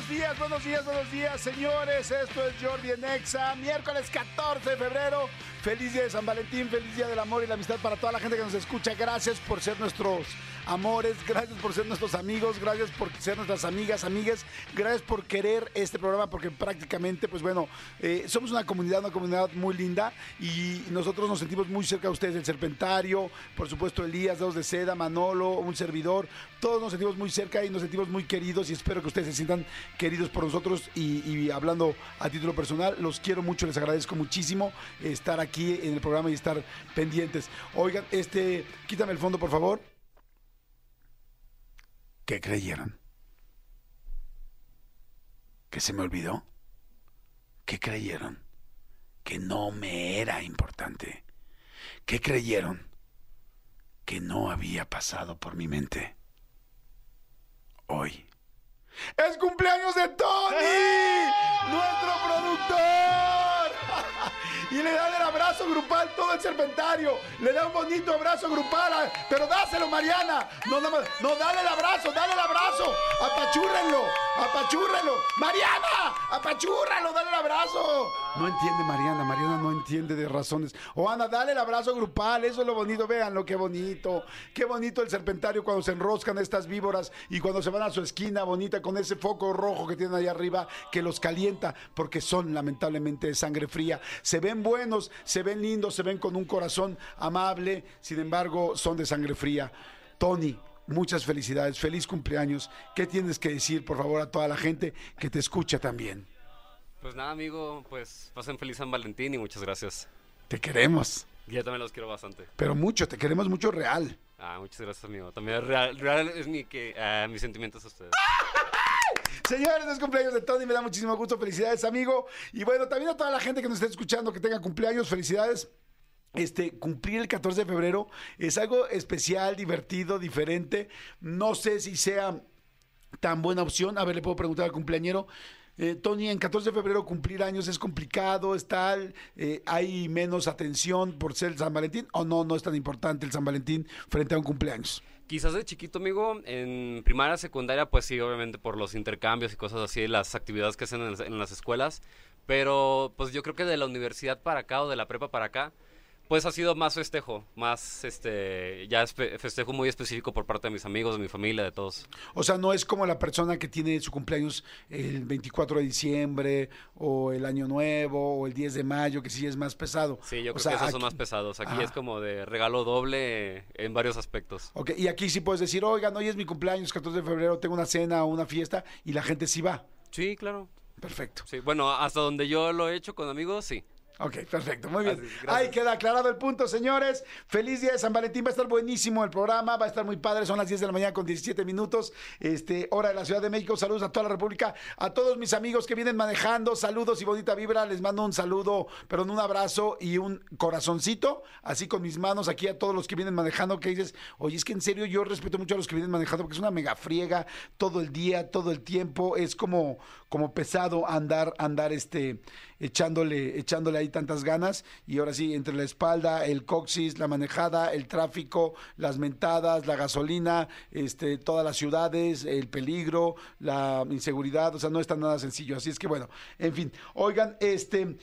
buenos días, buenos días, buenos días, señores. Esto es Jordi en Exa, miércoles 14 de febrero. Feliz día de San Valentín, feliz día del amor y la amistad para toda la gente que nos escucha. Gracias por ser nuestros amores, gracias por ser nuestros amigos, gracias por ser nuestras amigas, amigues, gracias por querer este programa porque prácticamente, pues bueno, eh, somos una comunidad, una comunidad muy linda y nosotros nos sentimos muy cerca de ustedes, el Serpentario, por supuesto Elías, Dedos de Seda, Manolo, un servidor, todos nos sentimos muy cerca y nos sentimos muy queridos y espero que ustedes se sientan queridos por nosotros y, hablando a título personal, los quiero mucho, les agradezco muchísimo estar aquí en el programa y estar pendientes. Oigan, este, quítame el fondo, por favor. ¿Qué creyeron? ¿Que se me olvidó? ¿Qué creyeron? Que no me era importante. ¿Qué creyeron? Que no había pasado por mi mente. Hoy. ¡Es cumpleaños de Tony! ¡Nuestro productor! Y le dan el abrazo grupal todo el serpentario. Le da un bonito abrazo grupal. Pero dáselo, Mariana. No, más- no, dale el abrazo, dale el abrazo. Apachúrrenlo, apachúrrenlo. Mariana, apachúrrenlo, dale el abrazo. No entiende Mariana, Mariana no entiende de razones. O Ana, dale el abrazo grupal, eso es lo bonito. Véanlo, qué bonito. Qué bonito el serpentario cuando se enroscan estas víboras y cuando se van a su esquina bonita con ese foco rojo que tienen ahí arriba que los calienta porque son lamentablemente de sangre fría. Se ven buenos, se ven lindos, se ven con un corazón amable, sin embargo son de sangre fría. Tony, muchas felicidades, feliz cumpleaños. ¿Qué tienes que decir, por favor, a toda la gente que te escucha también? Pues nada, amigo, pues pasen feliz San Valentín y muchas gracias. Te queremos, Yo también los quiero bastante. pero mucho, te queremos mucho real. Ah, muchas gracias, amigo. También real, real es mi que ah, mis sentimientos a ustedes. Señores, es cumpleaños de Tony, me da muchísimo gusto. Felicidades, amigo. Y bueno, también a toda la gente que nos esté escuchando que tenga cumpleaños, felicidades. Este, cumplir el 14 de febrero es algo especial, divertido, diferente. No sé si sea tan buena opción. A ver, le puedo preguntar al cumpleañero. Eh, Tony, en 14 de febrero cumplir años es complicado, es tal, eh, hay menos atención por ser San Valentín o no, no es tan importante el San Valentín frente a un cumpleaños. Quizás de chiquito, amigo, en primaria, secundaria, pues sí, obviamente por los intercambios y cosas así, las actividades que hacen en, las- en las escuelas. Pero pues yo creo que de la universidad para acá o de la prepa para acá, pues ha sido más festejo, más este, ya festejo muy específico por parte de mis amigos, de mi familia, de todos. O sea, no es como la persona que tiene su cumpleaños el 24 de diciembre o el Año Nuevo o el 10 de mayo, que sí es más pesado. Sí, yo O creo sea, que esos son aquí- más pesados. Aquí Ajá. es como de regalo doble en varios aspectos. Ok, y aquí sí puedes decir, oigan, hoy es mi cumpleaños, 14 de febrero, tengo una cena o una fiesta, y la gente sí va. Sí, claro. Perfecto. Sí, bueno, hasta donde yo lo he hecho con amigos, sí. Ok, perfecto, muy bien. Así. Ahí queda aclarado el punto, señores. Feliz día de San Valentín, va a estar buenísimo el programa, va a estar muy padre, son las 10 de la mañana con 17 minutos, este, hora de la Ciudad de México, saludos a toda la República, a todos mis amigos que vienen manejando, saludos y bonita vibra, les mando un saludo, perdón, un abrazo y un corazoncito, así con mis manos aquí a todos los que vienen manejando, que dices, oye, es que en serio yo respeto mucho a los que vienen manejando, porque es una mega friega todo el día, todo el tiempo, es como, como pesado andar, andar este, echándole, echándole ahí tantas ganas, y ahora sí, entre la espalda, el coxis, la manejada, el tráfico, las mentadas, la gasolina, este, todas las ciudades, el peligro, la inseguridad, o sea, no está nada sencillo. Así es que bueno, en fin, oigan, este.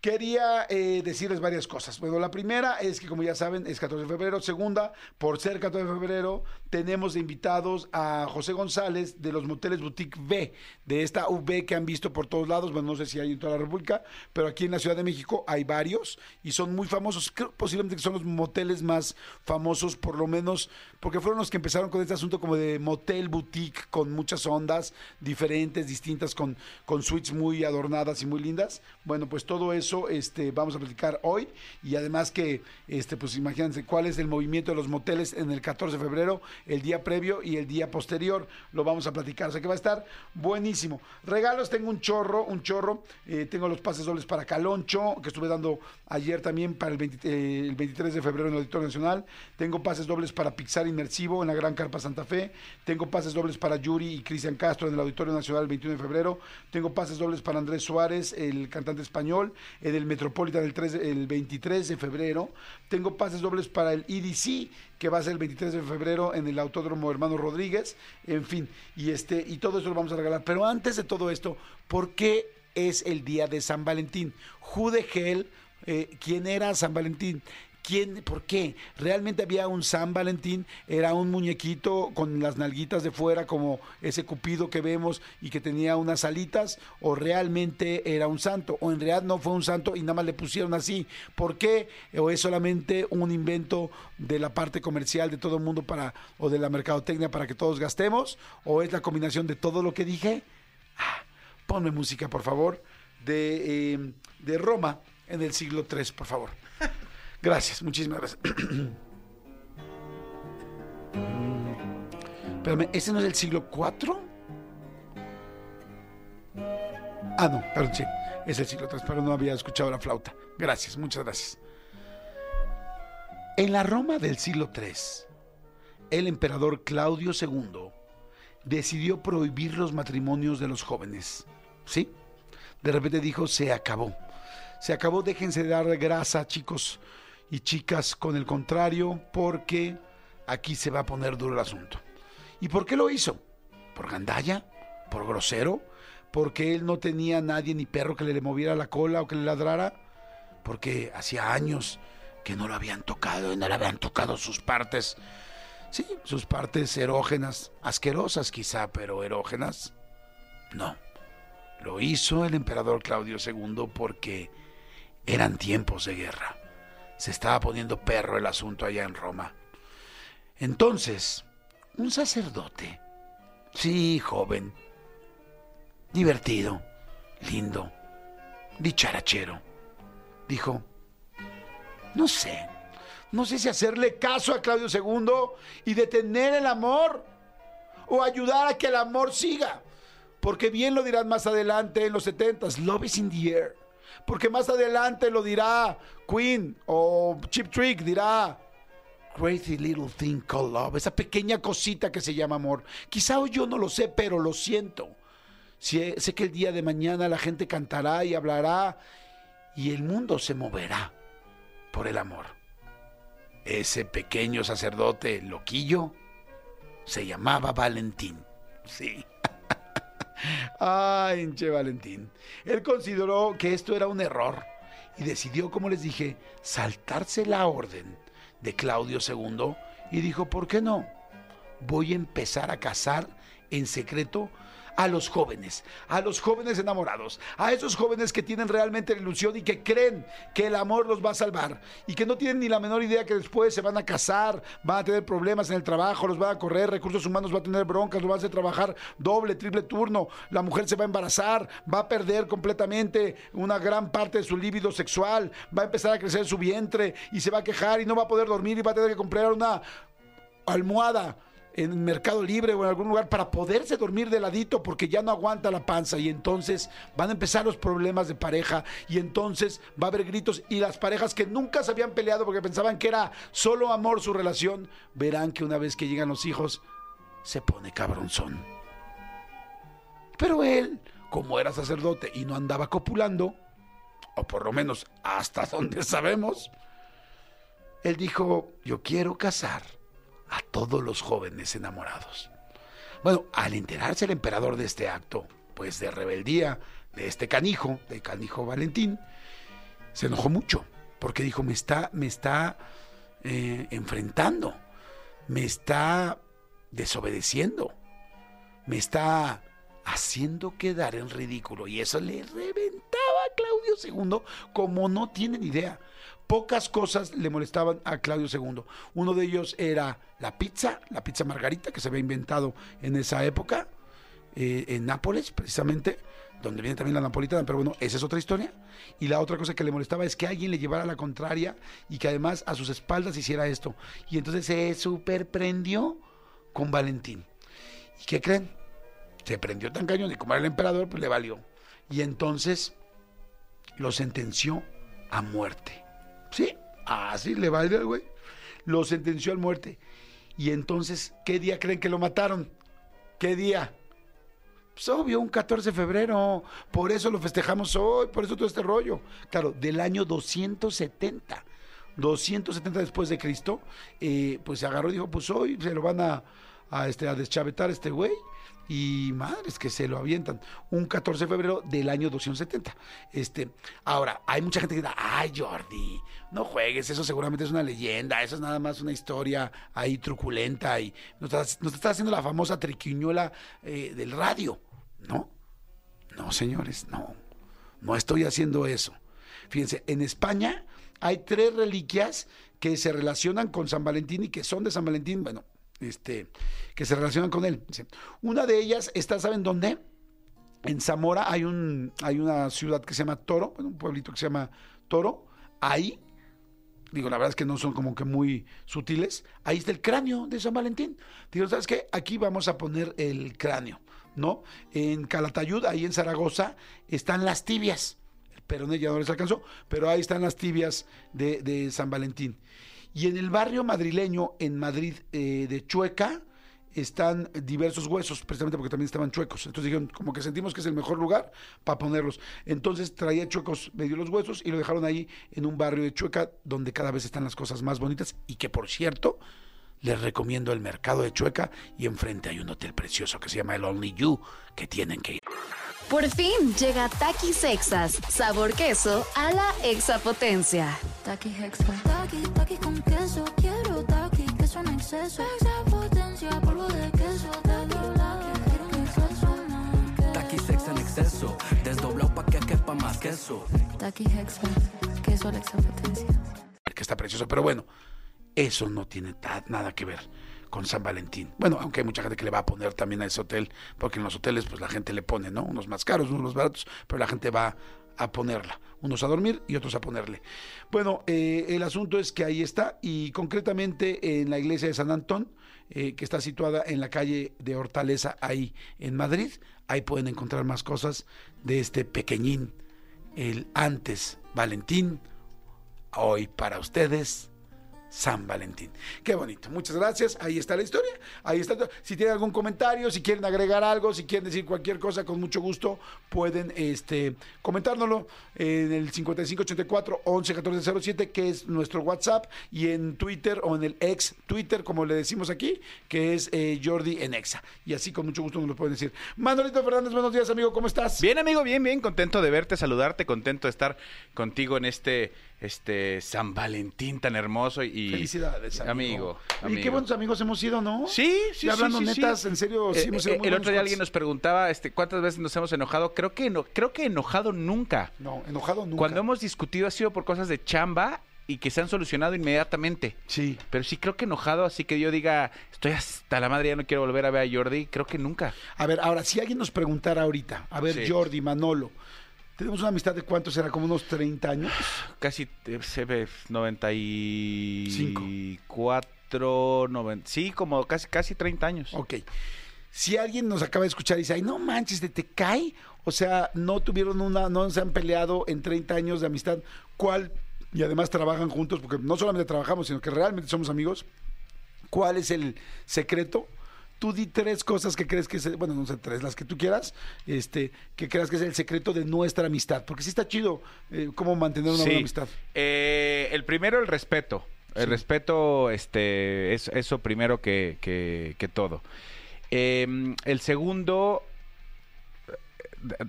Quería eh, decirles varias cosas. Bueno, la primera es que, como ya saben, es 14 de febrero. Segunda, por ser 14 de febrero, tenemos invitados a José González de los Moteles Boutique B, de esta UB que han visto por todos lados. Bueno, no sé si hay en toda la República, pero aquí en la Ciudad de México hay varios y son muy famosos. Creo posiblemente que son los moteles más famosos, por lo menos, porque fueron los que empezaron con este asunto como de motel boutique, con muchas ondas diferentes, distintas, con, con suites muy adornadas y muy lindas. Bueno, pues todo eso este, vamos a platicar hoy y además que, este, pues imagínense cuál es el movimiento de los moteles en el 14 de febrero, el día previo y el día posterior, lo vamos a platicar, o sea que va a estar buenísimo. Regalos, tengo un chorro, un chorro, eh, tengo los pases dobles para Caloncho, que estuve dando ayer también para el, 20 eh, el 23 de febrero en el Auditorio Nacional, tengo pases dobles para Pixar Inmersivo en la Gran Carpa Santa Fe, tengo pases dobles para Yuri y Cristian Castro en el Auditorio Nacional el 21 de febrero, tengo pases dobles para Andrés Suárez, el cantante español, en el Metropolitan el, 3 de- el 23 de febrero, tengo pases dobles para el EDC, que va a ser el 23 de febrero en el Autódromo Hermano Rodríguez, en fin, y este y todo eso lo vamos a regalar. Pero antes de todo esto, ¿por qué es el día de San Valentín? The hell, eh, ¿quién era San Valentín? ¿Quién, ¿Por qué? ¿Realmente había un San Valentín? ¿Era un muñequito con las nalguitas de fuera como ese cupido que vemos y que tenía unas alitas? ¿O realmente era un santo? ¿O en realidad no fue un santo y nada más le pusieron así? ¿Por qué? ¿O es solamente un invento de la parte comercial de todo el mundo para, o de la mercadotecnia para que todos gastemos? ¿O es la combinación de todo lo que dije? Ah, ponme música, por favor, de, eh, de Roma en el siglo III, por favor. Gracias, muchísimas gracias. Espérame, ¿ese no es el siglo IV? Ah, no, perdón, sí, es el siglo III, pero no había escuchado la flauta. Gracias, muchas gracias. En la Roma del siglo III, el emperador Claudio II decidió prohibir los matrimonios de los jóvenes. ¿Sí? De repente dijo, se acabó. Se acabó, déjense de dar grasa, chicos y chicas, con el contrario, porque aquí se va a poner duro el asunto. ¿Y por qué lo hizo? ¿Por gandalla? ¿Por grosero? ¿Porque él no tenía nadie ni perro que le moviera la cola o que le ladrara? Porque hacía años que no lo habían tocado y no le habían tocado sus partes. Sí, sus partes erógenas, asquerosas quizá, pero erógenas. No. Lo hizo el emperador Claudio II porque eran tiempos de guerra. Se estaba poniendo perro el asunto allá en Roma. Entonces, un sacerdote, sí, joven, divertido, lindo, dicharachero, dijo, no sé, no sé si hacerle caso a Claudio II y detener el amor o ayudar a que el amor siga. Porque bien lo dirán más adelante en los 70s, Love is in the air. Porque más adelante lo dirá Queen o Chip Trick dirá Crazy Little Thing Called Love. Esa pequeña cosita que se llama amor. Quizá hoy yo no lo sé, pero lo siento. Sé, sé que el día de mañana la gente cantará y hablará y el mundo se moverá por el amor. Ese pequeño sacerdote loquillo se llamaba Valentín. Sí. Ay, che Valentín. Él consideró que esto era un error y decidió, como les dije, saltarse la orden de Claudio II y dijo, ¿por qué no? Voy a empezar a casar en secreto a los jóvenes, a los jóvenes enamorados, a esos jóvenes que tienen realmente la ilusión y que creen que el amor los va a salvar y que no tienen ni la menor idea que después se van a casar, van a tener problemas en el trabajo, los van a correr, recursos humanos va a tener broncas, los van a hacer trabajar doble, triple turno, la mujer se va a embarazar, va a perder completamente una gran parte de su líbido sexual, va a empezar a crecer su vientre y se va a quejar y no va a poder dormir y va a tener que comprar una almohada en Mercado Libre o en algún lugar para poderse dormir de ladito porque ya no aguanta la panza y entonces van a empezar los problemas de pareja y entonces va a haber gritos y las parejas que nunca se habían peleado porque pensaban que era solo amor su relación, verán que una vez que llegan los hijos se pone cabronzón. Pero él, como era sacerdote y no andaba copulando, o por lo menos hasta donde sabemos, él dijo, yo quiero casar a todos los jóvenes enamorados. Bueno, al enterarse el emperador de este acto, pues de rebeldía de este canijo, de canijo Valentín, se enojó mucho, porque dijo, me está, me está eh, enfrentando, me está desobedeciendo, me está haciendo quedar en ridículo. Y eso le reventaba a Claudio II como no tienen idea. Pocas cosas le molestaban a Claudio II. Uno de ellos era la pizza, la pizza margarita que se había inventado en esa época, eh, en Nápoles precisamente, donde viene también la napolitana, pero bueno, esa es otra historia. Y la otra cosa que le molestaba es que alguien le llevara la contraria y que además a sus espaldas hiciera esto. Y entonces se superprendió con Valentín. ¿Y qué creen? Se prendió tan cañón y como era el emperador, pues le valió. Y entonces lo sentenció a muerte. ¿Sí? Así le valió el güey. Lo sentenció a muerte. Y entonces, ¿qué día creen que lo mataron? ¿Qué día? Pues obvio, un 14 de febrero. Por eso lo festejamos hoy, por eso todo este rollo. Claro, del año 270. 270 después de Cristo, eh, pues se agarró y dijo, pues hoy se lo van a, a, este, a deschavetar este güey. Y madres que se lo avientan. Un 14 de febrero del año 270. Este, ahora, hay mucha gente que dice, ay Jordi, no juegues, eso seguramente es una leyenda, eso es nada más una historia ahí truculenta y nos estás, nos estás haciendo la famosa triquiñuela eh, del radio. No, no señores, no, no estoy haciendo eso. Fíjense, en España hay tres reliquias que se relacionan con San Valentín y que son de San Valentín, bueno, este, que se relacionan con él. Una de ellas está, ¿saben dónde? En Zamora hay, un, hay una ciudad que se llama Toro, un pueblito que se llama Toro. Ahí, digo, la verdad es que no son como que muy sutiles. Ahí está el cráneo de San Valentín. Digo, ¿sabes qué? Aquí vamos a poner el cráneo, ¿no? En Calatayud, ahí en Zaragoza, están las tibias. El peroné ya no les alcanzó, pero ahí están las tibias de San Valentín. Y en el barrio madrileño, en Madrid, eh, de Chueca, están diversos huesos, precisamente porque también estaban chuecos. Entonces dijeron, como que sentimos que es el mejor lugar para ponerlos. Entonces traía chuecos medio los huesos y lo dejaron ahí en un barrio de Chueca, donde cada vez están las cosas más bonitas. Y que por cierto, les recomiendo el mercado de Chueca y enfrente hay un hotel precioso que se llama el Only You, que tienen que ir. Por fin llega Takis Exas, sabor queso a la exapotencia. Takis extra. Takis, takis con queso. Quiero takis, queso en exceso. Extra potencia, polvo de queso. Takis, takis, quiero un exceso. Taqui sex en exceso, desdoblado pa' que quepa más queso. Takis extra. Queso a la extra potencia. que está precioso, pero bueno, eso no tiene nada que ver con San Valentín. Bueno, aunque hay mucha gente que le va a poner también a ese hotel, porque en los hoteles pues la gente le pone, ¿no? Unos más caros, unos más baratos, pero la gente va a ponerla, unos a dormir y otros a ponerle. Bueno, eh, el asunto es que ahí está y concretamente en la iglesia de San Antón, eh, que está situada en la calle de Hortaleza, ahí en Madrid, ahí pueden encontrar más cosas de este pequeñín, el antes Valentín, hoy para ustedes. San Valentín. Qué bonito. Muchas gracias. Ahí está la historia. Ahí está. Si tienen algún comentario, si quieren agregar algo, si quieren decir cualquier cosa, con mucho gusto pueden este, comentárnoslo en el 5584 111407, que es nuestro WhatsApp, y en Twitter o en el ex Twitter, como le decimos aquí, que es eh, Jordi en Exa. Y así con mucho gusto nos lo pueden decir. Manolito Fernández, buenos días, amigo. ¿Cómo estás? Bien, amigo, bien, bien, contento de verte, saludarte, contento de estar contigo en este este San Valentín tan hermoso y Felicidades, amigo. amigo. Y qué buenos amigos hemos sido, ¿no? Sí, sí, Y hablando sí, sí, netas, sí. en serio, sí Eh, hemos sido eh, muy el otro día alguien nos preguntaba este, cuántas veces nos hemos enojado. Creo que no, creo que enojado nunca. No, enojado nunca. Cuando hemos discutido ha sido por cosas de chamba y que se han solucionado inmediatamente. Sí. Pero sí creo que enojado, así que yo diga, estoy hasta la madre, ya no quiero volver a ver a Jordi, creo que nunca. A ver, ahora, si alguien nos preguntara ahorita, a ver, Sí. Jordi, Manolo, tenemos una amistad de cuánto será, como unos 30 años. Casi eh, se ve 94, 90, sí, como casi, casi 30 años. Ok. Si alguien nos acaba de escuchar y dice, ay, no manches, ¿te, te cae? O sea, no tuvieron una, no se han peleado en 30 años de amistad. ¿Cuál? Y además trabajan juntos, porque no solamente trabajamos, sino que realmente somos amigos. ¿Cuál es el secreto? Tú di tres cosas que crees que es, bueno, no sé, tres, las que tú quieras, este, que creas que es el secreto de nuestra amistad. Porque sí está chido eh, cómo mantener una buena amistad. Eh, el primero, el respeto. El Sí. respeto, este, es eso primero que, que- que todo. Eh, el segundo, eh,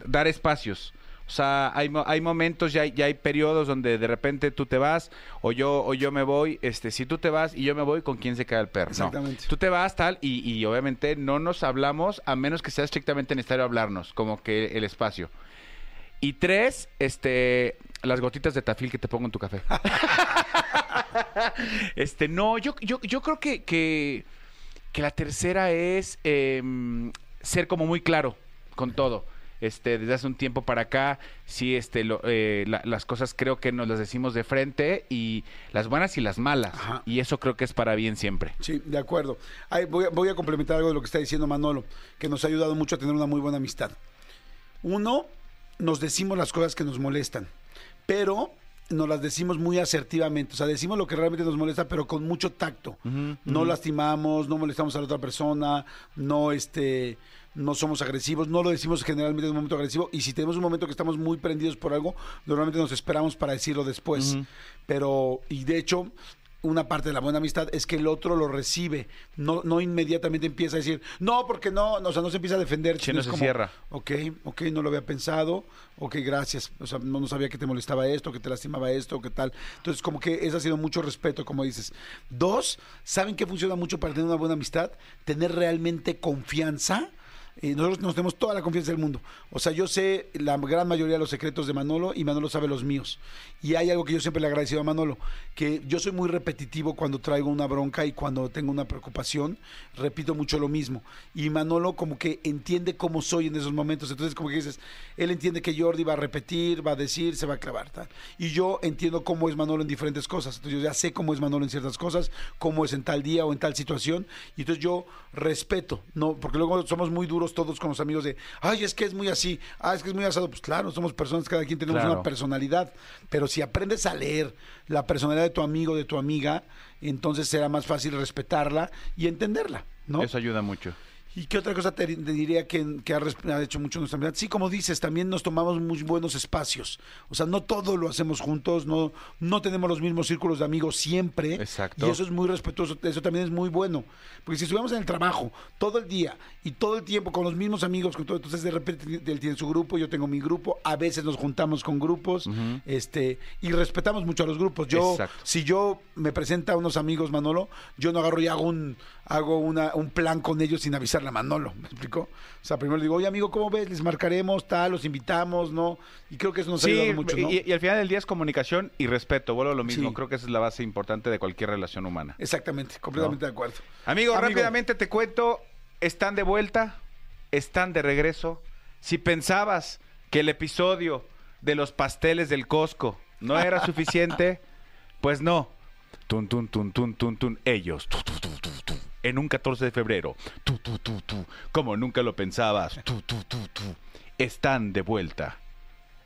dar espacios. O sea, hay, hay momentos, ya hay, ya hay periodos donde de repente tú te vas o yo o yo me voy. Este, si tú te vas y yo me voy, ¿con quién se queda el perro? No. Exactamente. Tú te vas tal y, y obviamente no nos hablamos a menos que sea estrictamente necesario hablarnos, como que el espacio. Y tres, este, las gotitas de tafil que te pongo en tu café. este, no, yo, yo, yo creo que, que, que la tercera es em, ser como muy claro con todo. Este, desde hace un tiempo para acá, sí, este, lo- eh, la- las cosas creo que nos las decimos de frente y las buenas y las malas. Ajá. Y eso creo que es para bien siempre. Sí, de acuerdo. Ay, voy, a, voy a complementar algo de lo que está diciendo Manolo, que nos ha ayudado mucho a tener una muy buena amistad. Uno, nos decimos las cosas que nos molestan, pero nos las decimos muy asertivamente. O sea, decimos lo que realmente nos molesta, pero con mucho tacto. No lastimamos, no molestamos a la otra persona, no este no somos agresivos, no lo decimos generalmente en un momento agresivo y si tenemos un momento que estamos muy prendidos por algo, normalmente nos esperamos para decirlo después. Pero y de hecho una parte de la buena amistad es que el otro lo recibe, no, no inmediatamente empieza a decir, no, porque no, no, o sea, no se empieza a defender. Sí, no se como, cierra. Ok, ok, no lo había pensado, ok, gracias, o sea, no, no sabía que te molestaba esto, que te lastimaba esto, que tal. Entonces, como que eso ha sido mucho respeto, como dices. Dos, ¿saben qué funciona mucho para tener una buena amistad? Tener realmente confianza. Eh, nosotros nos tenemos toda la confianza del mundo. O sea, yo sé la gran mayoría de los secretos de Manolo y Manolo sabe los míos. Y hay algo que yo siempre le agradecido a Manolo, que yo soy muy repetitivo cuando traigo una bronca y cuando tengo una preocupación, repito mucho lo mismo. Y Manolo como que entiende cómo soy en esos momentos. Entonces como que dices, él entiende que Jordi va a repetir, va a decir, se va a clavar, tal. Y yo entiendo cómo es Manolo en diferentes cosas. Entonces yo ya sé cómo es Manolo en ciertas cosas, cómo es en tal día o en tal situación. Y entonces yo respeto, ¿no? Porque luego somos muy duros todos con los amigos de, ay, es que es muy así, ah, es que es muy asado. Pues claro, somos personas, cada quien tenemos Claro. una personalidad. Pero si aprendes a leer la personalidad de tu amigo, de tu amiga, entonces será más fácil respetarla y entenderla, ¿no? Eso ayuda mucho. ¿Y qué otra cosa te, te diría que, que ha, hecho mucho nuestra amistad? Sí, como dices, también nos tomamos muy buenos espacios. O sea, no todo lo hacemos juntos, no, no tenemos los mismos círculos de amigos siempre. Exacto. Y eso es muy respetuoso, eso también es muy bueno. Porque si estuviéramos en el trabajo todo el día y todo el tiempo con los mismos amigos, con todo, entonces de repente él tiene su grupo, yo tengo mi grupo, a veces nos juntamos con grupos, este, y respetamos mucho a los grupos. Yo, Exacto. si yo me presenta a unos amigos Manolo, yo no agarro y hago un hago una, un plan con ellos sin avisarle a Manolo, ¿me explicó? O sea, primero le digo, oye amigo, ¿cómo ves? Les marcaremos, tal, los invitamos, ¿no? Y creo que eso nos ha Sí, ayudado mucho, ¿no? y, y al final del día es comunicación y respeto. Vuelvo a lo mismo. Sí. Creo que esa es la base importante de cualquier relación humana. Exactamente, completamente de acuerdo. Amigo, Amigo. rápidamente te cuento, están de vuelta, están de regreso. Si pensabas que el episodio de los pasteles del Costco no era suficiente, pues no. Tun, tun, tun, tun, tun, tun. Ellos, tu, tu, tu, tu, tu. En un 14 de febrero, tu, tu, tu, tu. como nunca lo pensabas, tu, tu, tu, tu. están de vuelta.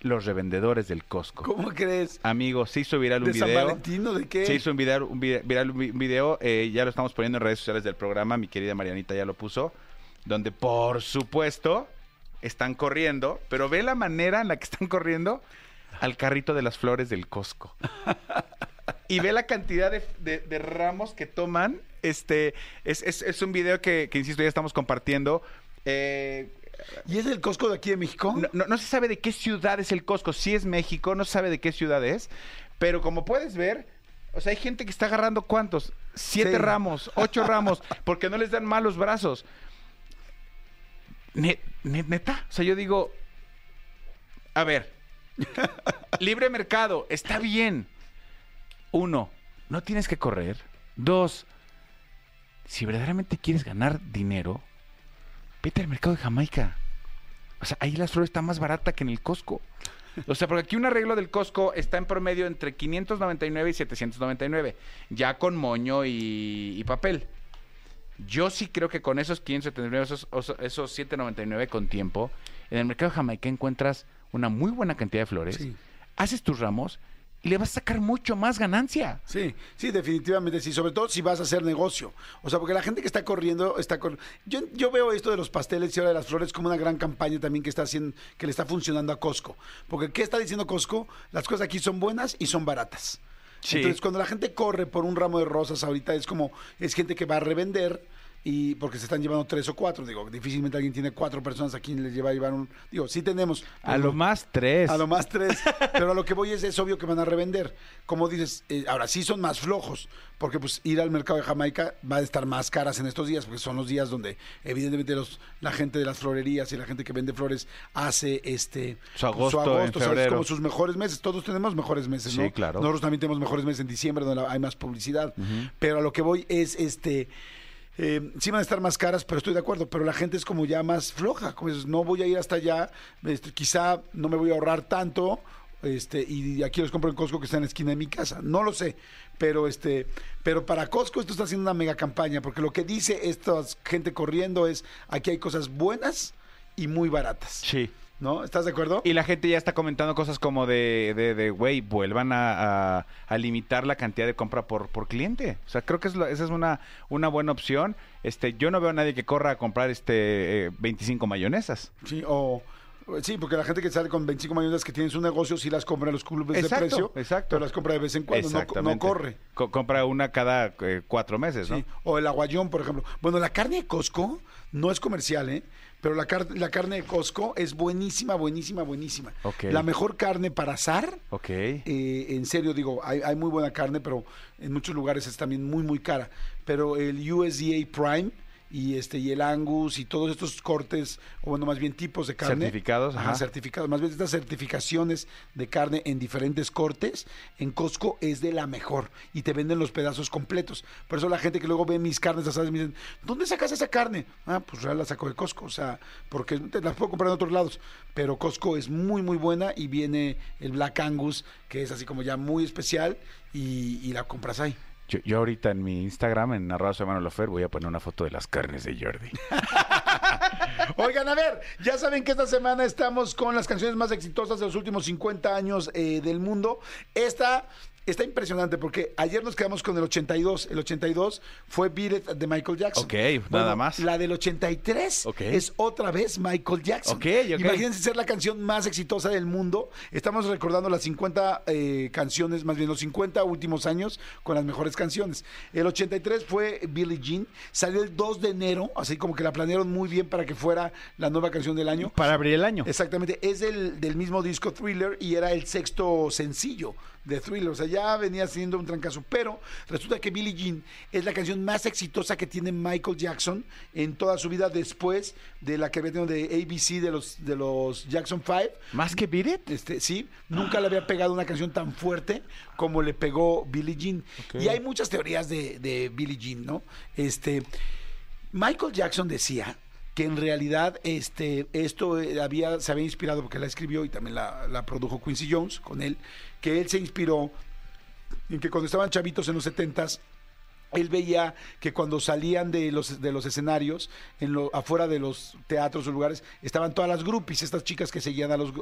Los revendedores del Costco. ¿Cómo crees? Amigo, se hizo viral un ¿De San video. Valentino? ¿De qué? Se hizo un video, viral un vi- un video, eh, ya lo estamos poniendo en redes sociales del programa, mi querida Marianita ya lo puso, donde por supuesto están corriendo, pero ve la manera en la que están corriendo al carrito de las flores del Costco. Y ve la cantidad de, de- de ramos que toman. Este, es, es- es un video que, que, insisto, ya estamos compartiendo. Eh, ¿Y es el Costco de aquí de México? no, no- no se sabe de qué ciudad es el Costco. Sí es México, no se sabe de qué ciudad es. Pero como puedes ver, o sea, hay gente que está agarrando cuántos? Siete Sí. ramos, ocho ramos, porque no les dan mal los brazos. Ne- ne- neta, o sea, yo digo, a ver, libre mercado, está bien. Uno, no tienes que correr. Dos, si verdaderamente quieres ganar dinero, vete al mercado de Jamaica. O sea, ahí la flor está más barata que en el Costco. O sea, porque aquí un arreglo del Costco está en promedio entre 599 y 799, ya con moño y, y papel. Yo sí creo que con esos 579, esos, esos- esos 799 con tiempo, en el mercado jamaica encuentras una muy buena cantidad de flores, Sí. haces tus ramos y le vas a sacar mucho más ganancia. Sí, sí, definitivamente sí, sobre todo si vas a hacer negocio. O sea, porque la gente que está corriendo está con yo, yo veo esto de los pasteles y ahora de las flores como una gran campaña también que está haciendo que le está funcionando a Costco. Porque qué está diciendo Costco? Las cosas aquí son buenas y son baratas. Sí. Entonces, cuando la gente corre por un ramo de rosas ahorita es como es gente que va a revender y porque se están llevando tres o cuatro, digo, difícilmente alguien tiene cuatro personas a quien les lleva a llevar un, digo, sí tenemos A lo más tres. a lo más tres. Pero a lo que voy es, es obvio que van a revender. Como dices, eh, ahora sí son más flojos, porque pues ir al mercado de Jamaica va a estar más caras en estos días, porque son los días donde evidentemente los, la gente de las florerías y la gente que vende flores hace este Su agosto, en ¿sabes? febrero. como sus mejores meses. Todos tenemos mejores meses, Sí, ¿no? claro. Nosotros también tenemos mejores meses en diciembre, donde hay más publicidad. Pero a lo que voy es este eh, sí van a estar más caras, pero estoy de acuerdo, pero la gente es como ya más floja, como dices, no voy a ir hasta allá, este, quizá no me voy a ahorrar tanto, este, y aquí los compro en Costco que está en la esquina de mi casa, no lo sé, pero este, pero para Costco esto está haciendo una mega campaña, porque lo que dice esta gente corriendo es, aquí hay cosas buenas y muy baratas, Sí. ¿No? ¿Estás de acuerdo? Y la gente ya está comentando cosas como de, de, de, güey, vuelvan a, a- a limitar la cantidad de compra por, por cliente. O sea, creo que es lo- esa es una, una buena opción. Este, yo no veo a nadie que corra a comprar este eh, 25 mayonesas. Sí, o... Sí, porque la gente que sale con 25 millones que tiene su negocio sí las compra en los clubes Exacto, de precio, exacto. pero las compra de vez en cuando, no, no corre. Co- compra una cada eh, cuatro meses, ¿no? Sí, O el aguayón, por ejemplo. Bueno, la carne de Costco no es comercial, ¿eh? Pero la, car- la carne de Costco es buenísima, buenísima, buenísima. La mejor carne para asar, Ok. eh, en serio digo, hay, hay muy buena carne, pero en muchos lugares es también muy, muy cara. Pero el USDA Prime y este y el Angus y todos estos cortes, o bueno, más bien tipos de carne. Certificados, Ajá, ajá. certificados. Más bien estas certificaciones de carne en diferentes cortes, en Costco es de la mejor y te venden los pedazos completos. Por eso la gente que luego ve mis carnes asadas me dicen, ¿dónde sacas esa carne? Ah, pues real la saco de Costco, o sea, porque te las puedo comprar en otros lados. Pero Costco es muy, muy buena y viene el Black Angus, que es así como ya muy especial y, y la compras ahí. Yo, yo ahorita en mi Instagram, en arroba soy Manuel Lofer, voy a poner una foto de las carnes de Jordi. Oigan, a ver, ya saben que esta semana estamos con las canciones más exitosas de los últimos 50 años eh, del mundo. Esta está impresionante porque ayer nos quedamos con el 82. El 82 fue Beat It de Michael Jackson. Ok, nada más. La del 83 Ok. es otra vez Michael Jackson. Ok, ok. Imagínense ser la canción más exitosa del mundo. Estamos recordando las 50 eh, canciones, más bien los 50 últimos años con las mejores canciones. El 83 fue Billie Jean. Salió el 2 de enero, así como que la planearon muy bien para que fuera la nueva canción del año. Para abrir el año. Exactamente, es del, del mismo disco Thriller y era el sexto sencillo de Thriller, o sea, ya venía siendo un trancazo, pero resulta que Billie Jean es la canción más exitosa que tiene Michael Jackson en toda su vida después de la que había tenido de ABC de los, de los Jackson 5. ¿Más que Beat It? Este, sí, nunca le había pegado una canción tan fuerte como le pegó Billie Jean. Y hay muchas teorías de, de Billie Jean, ¿no? Este, Michael Jackson decía que en realidad este, esto eh, había, se había inspirado, porque la escribió y también la, la produjo Quincy Jones con él, que él se inspiró en que cuando estaban chavitos en los setentas, él veía que cuando salían de los, de los escenarios, en lo, afuera de los teatros o lugares, estaban todas las groupies, estas chicas que seguían a los,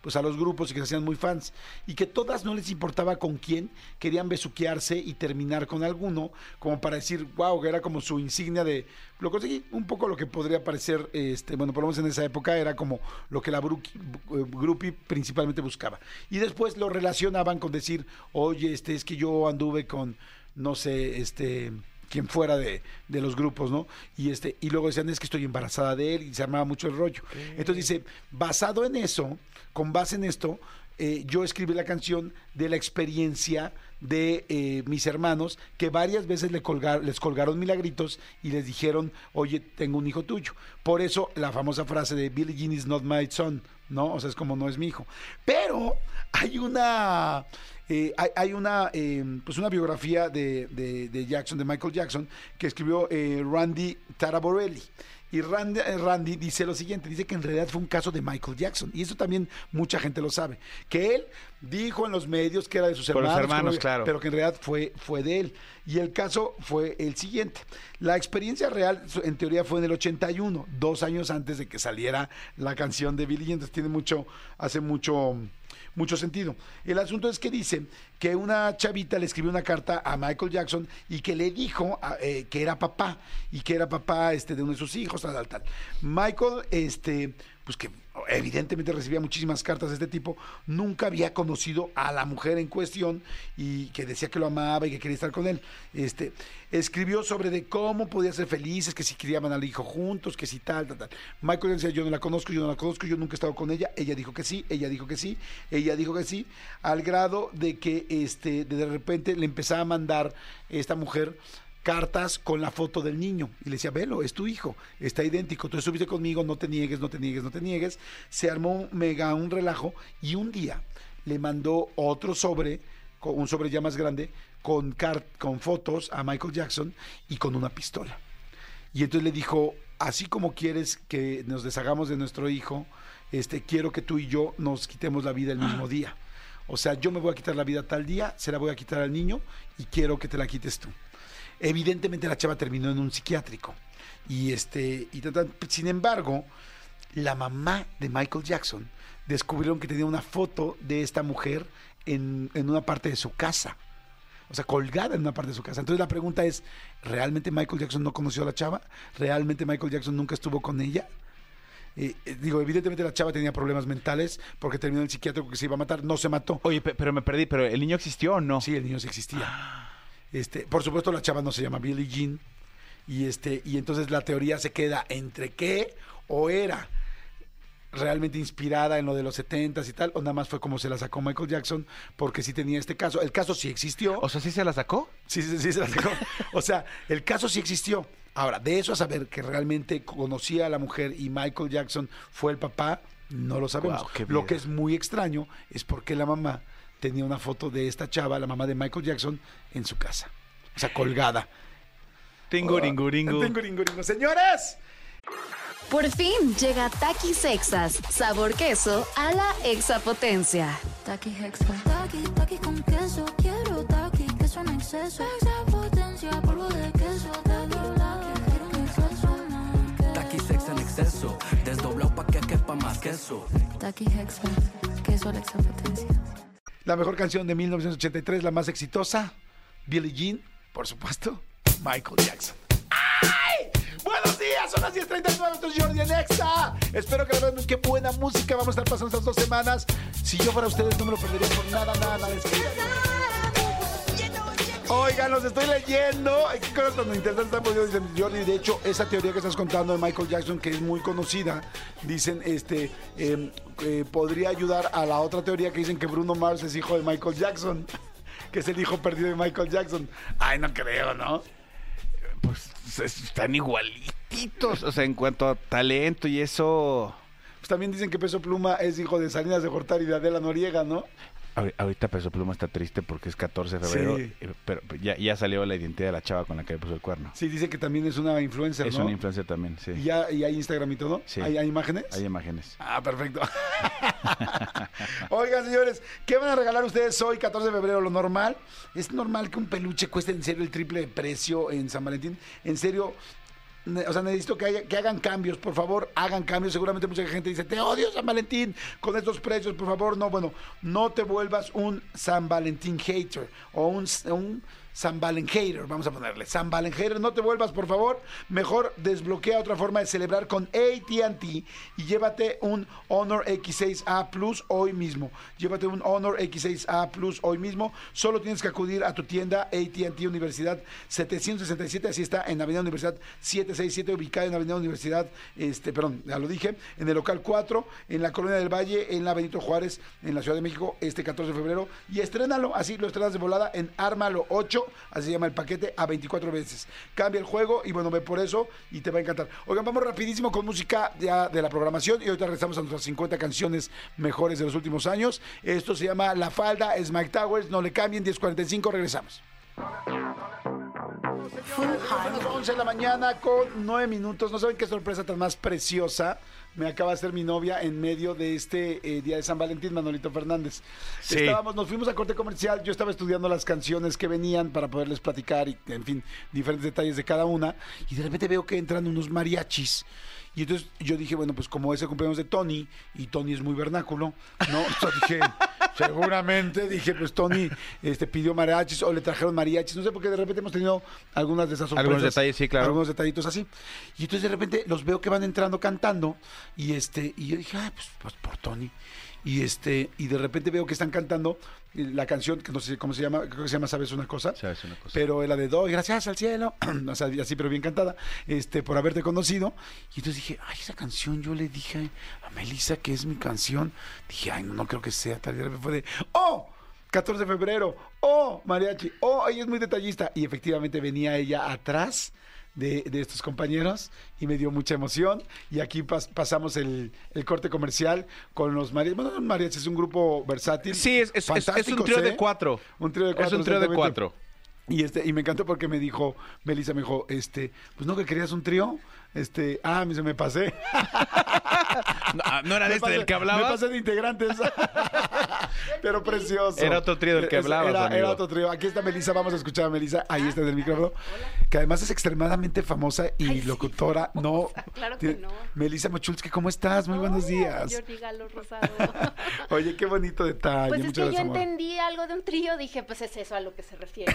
pues a los grupos y que se hacían muy fans, y que todas no les importaba con quién, querían besuquearse y terminar con alguno, como para decir, wow, que era como su insignia de, lo conseguí, un poco lo que podría parecer, este, bueno, por lo menos en esa época era como lo que la eh, groupie principalmente buscaba. Y después lo relacionaban con decir, oye, este, es que yo anduve con no sé, este quien fuera de, de los grupos, ¿no? Y este, y luego decían, es que estoy embarazada de él, y se armaba mucho el rollo. Entonces dice, basado en eso, con base en esto, eh, yo escribí la canción de la experiencia de eh, mis hermanos que varias veces colgar- les colgaron milagritos y les dijeron, oye, tengo un hijo tuyo. Por eso la famosa frase de Billie Jean is not my son, ¿no? O sea, es como no es mi hijo. Pero hay una... eh, hay, una eh, pues una biografía de, de- de Jackson, de Michael Jackson, que escribió eh, Randy Taraborelli. Y Randy, eh, Randy dice lo siguiente, dice que en realidad fue un caso de Michael Jackson. Y eso también mucha gente lo sabe. Que él dijo en los medios que era de sus los hermanos. que hermanos, no- claro. Pero que en realidad fue, fue de él. Y el caso fue el siguiente. La experiencia real, en teoría, fue en el 81, dos años antes de que saliera la canción de Billy. Entonces tiene mucho, hace mucho mucho sentido. El asunto es que dice que una chavita le escribió una carta a Michael Jackson y que le dijo a- eh, que era papá y que era papá este, de uno de sus hijos, tal, tal, tal. Michael, este, pues que evidentemente recibía muchísimas cartas de este tipo, nunca había conocido a la mujer en cuestión y que decía que lo amaba y que quería estar con él. Este, escribió sobre de cómo podía ser felices, que si criaban al hijo juntos, que si tal, tal, tal. Michael decía, yo no la conozco, yo no la conozco, yo nunca he estado con ella. Ella dijo que sí, ella dijo que sí, ella dijo que sí, al grado de que este, de repente le empezaba a mandar esta mujer cartas con la foto del niño y le decía, velo, es tu hijo, está idéntico, tú estuviste conmigo, no te niegues, no te niegues, no te niegues. Se armó un mega un relajo y un día le mandó otro sobre, con un sobre ya más grande, con, car- con fotos a Michael Jackson y con una pistola. Y entonces le dijo, así como quieres que nos deshagamos de nuestro hijo, este, quiero que tú y yo nos quitemos la vida el mismo día. O sea, yo me voy a quitar la vida tal día, se la voy a quitar al niño y quiero que te la quites tú. Evidentemente la chava terminó en un psiquiátrico. Y este, y sin embargo, la mamá de Michael Jackson descubrieron que tenía una foto de esta mujer en, en una parte de su casa. O sea, colgada en una parte de su casa. Entonces la pregunta es, ¿realmente Michael Jackson no conoció a la chava? ¿Realmente Michael Jackson nunca estuvo con ella? Eh, eh, digo, evidentemente la chava tenía problemas mentales porque terminó en el psiquiátrico que se iba a matar, no se mató. Oye, pe- pero me perdí, ¿pero el niño existió o no? Sí, el niño sí existía. Este, por supuesto, la chava no se llama Billie Jean. Y este, y entonces la teoría se queda entre qué o era realmente inspirada en lo de los 70s y tal, o nada más fue como se la sacó Michael Jackson, porque sí tenía este caso. El caso sí existió. O sea, ¿sí se la sacó? Sí, sí, sí, se la sacó. O sea, el caso sí existió. Ahora, de eso a saber que realmente conocía a la mujer y Michael Jackson fue el papá, no lo sabemos. Lo que es muy extraño es porque la mamá tenía una foto de esta chava, la mamá de Michael Jackson, en su casa. O sea, colgada. Tinguringuringu. Tinguringuringu. Señores, Por fin llega Takis Exas, sabor queso a la exapotencia. Taki Hexa. Taki, taki con queso. Quiero taki, queso en exceso. Extra potencia, polvo de queso. Taki, quiero un exceso en exceso, desdoblado pa' que quepa más queso. Taki Hexa. Queso a la extra potencia. La mejor canción de 1983, la más exitosa, Billie Jean, por supuesto, Michael Jackson. ¡Ay! Buenos días, son las 10.39, esto es Jordi en. Espero que vean, qué buena música vamos a estar pasando estas dos semanas. Si yo fuera ustedes, no me lo perdería por nada, nada, nada. Oigan, los estoy leyendo. Ay, Qué cosas tan interesantes están Jordi, de hecho, esa teoría que estás contando de Michael Jackson, que es muy conocida, dicen, este, eh, eh, podría ayudar a la otra teoría que dicen que Bruno Mars es hijo de Michael Jackson, que es el hijo perdido de Michael Jackson. Ay, no creo, ¿no? Pues es- están igualititos. O sea, en cuanto a talento y eso. Pues también dicen que Peso Pluma es hijo de Salinas de Gortari y de Adela Noriega, ¿no? Ahori- Ahorita Peso Pluma está triste porque es 14 de febrero. Sí. eh, Pero ya, ya salió la identidad de la chava con la que le puso el cuerno. Sí, dice que también es una influencer, Es ¿no? una influencia también, sí. ¿Y, ya, ¿Y hay Instagram y todo? Sí. ¿Hay, hay imágenes? Hay imágenes. Ah, perfecto. Oigan, señores, ¿qué van a regalar ustedes hoy, 14 de febrero? Lo normal. ¿Es normal que un peluche cueste en serio el triple de precio en San Valentín? En serio. O sea, necesito que, haya- que hagan cambios, por favor, hagan cambios. Seguramente mucha gente dice, te odio San Valentín con estos precios, por favor. No, bueno, no te vuelvas un San Valentín hater o un, un San Valen hater, vamos a ponerle. San Valen hater, no te vuelvas, por favor. Mejor desbloquea otra forma de celebrar con ATT y llévate un Honor X6A Plus hoy mismo. Llévate un Honor X6A Plus hoy mismo. Solo tienes que acudir a tu tienda ATT Universidad 767, así está en Avenida Universidad 767, ubicada en Avenida Universidad, este, perdón, ya lo dije, en el local 4, en la Colonia del Valle, en la Benito Juárez, en la Ciudad de México, este 14 de febrero. Y estrénalo, así lo estrenas de volada en Ármalo 8, así se llama el paquete, a 24 veces. Cambia el juego y bueno, ve por eso y te va a encantar. Oigan, vamos rapidísimo con música ya de la programación y ahorita regresamos a nuestras 50 canciones mejores de los últimos años. Esto se llama La Falda, es Mike Towers, no le cambien, 10.45, regresamos. Son las 11 de la mañana con 9 minutos. No saben qué sorpresa tan más preciosa me acaba de hacer mi novia en medio de este eh, día de San Valentín, Manolito Fernández. Sí. Estábamos, nos fuimos a corte comercial. Yo estaba estudiando las canciones que venían para poderles platicar y, en fin, diferentes detalles de cada una. Y de repente veo que entran unos mariachis. Y entonces yo dije, bueno, pues como es el cumpleaños de Tony, y Tony es muy vernáculo, ¿no? Entonces dije, seguramente, dije, pues Tony este, pidió mariachis o le trajeron mariachis, no sé, porque de repente hemos tenido algunas de esas sorpresas. Algunos detalles, sí, claro. Algunos detallitos así. Y entonces de repente los veo que van entrando cantando, y este, y yo dije, ah, pues, pues por Tony. Y este, y de repente veo que están cantando la canción, que no sé cómo se llama, creo que se llama ¿Sabes una cosa? ¿Sabes una cosa? Pero era de doy gracias al cielo, o sea, así pero bien cantada, este, por haberte conocido. Y entonces dije, ay, esa canción yo le dije a Melissa que es mi canción. Dije, ay, no, no creo que sea tal. Fue de, oh, 14 de febrero, oh, mariachi, oh, ella es muy detallista. Y efectivamente venía ella atrás. De, de estos compañeros y me dio mucha emoción y aquí pas- pasamos el, el corte comercial con los mariachis. Bueno, mariachis, es un grupo versátil. Sí, es, es- es- es un trío ¿eh? de cuatro. Un trío de cuatro. Es un trío de cuatro. Y este, y me encantó porque me dijo, Melissa me dijo, este, pues no que querías un trío. Este, ah, me, se me pasé. No, ah, ¿no era de este del que hablabas? Me pasé de integrantes. Pero precioso. Era otro trío del que hablabas, Era, amigo. era otro trío. Aquí está Melissa, vamos a escuchar a Melissa. Ahí está en el micrófono. Que además es extremadamente famosa y Ay, sí, locutora. No. Claro que no. Melissa Mochulski, ¿cómo estás? Muy buenos días. Jordi Galo Rosado. Oye, qué bonito detalle. Pues es Muchas que yo amor. entendí algo de un trío, dije, pues es eso a lo que se refiere,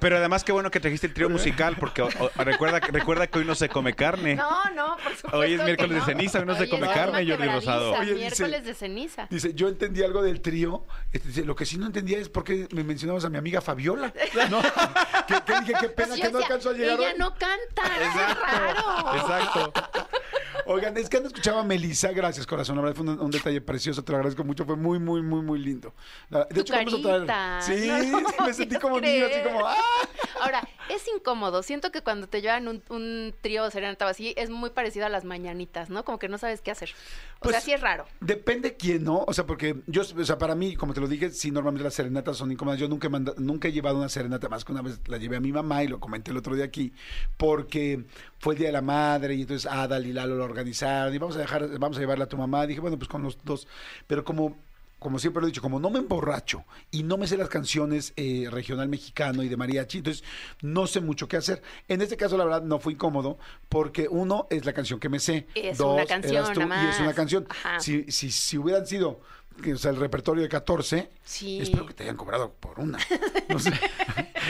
Pero además qué bueno que trajiste el trío musical, porque o- o- recuerda, recuerda que hoy no se come carne. No, no, por supuesto Hoy es que miércoles de ceniza, hoy no se come es carne, Jordi Rosado. Oye, dice- miércoles de ceniza. Dice, yo entendí algo del trío. Este, dice, lo que sí no entendía es por qué me mencionabas a mi amiga Fabiola. ¿No? que, que dije, qué pena Pues que no alcanzó a llegar Ella hoy. no canta, qué raro. Exacto. Oigan, es que no escuchaba a Melissa. Gracias, corazón. La verdad fue un, un detalle precioso. Te lo agradezco mucho. Fue muy, muy, muy, muy lindo. La- De Tu hecho, vamos a traer. Sí, No, me sentí como niño, así como. ¡ah! Ahora, es incómodo. Siento que cuando te llevan un, un trío o serenata o así, es muy parecido a las mañanitas, ¿no? Como que no sabes qué hacer. O Pues, sea, sí es raro. Depende quién, ¿no? O sea, porque yo, o sea, para mí, como te lo dije, sí, normalmente las serenatas son incómodas. Yo nunca he, manda- nunca he llevado una serenata más que una vez la llevé a mi mamá y lo comenté el otro día aquí, porque fue el Día de la Madre y entonces Adal y Lalo lo organizaron y vamos a dejar, vamos a llevarla a tu mamá. Dije, bueno, pues con los dos. Pero como como siempre lo he dicho, como no me emborracho y no me sé las canciones eh, regional mexicano y de mariachi, entonces no sé mucho qué hacer. En este caso, la verdad, no fue incómodo porque uno es la canción que me sé. Es dos, una canción, eras tú, nada y es una más. canción. Ajá. Si, si, si hubieran sido o sea, el repertorio de 14, Sí. espero que te hayan cobrado por una. No sé.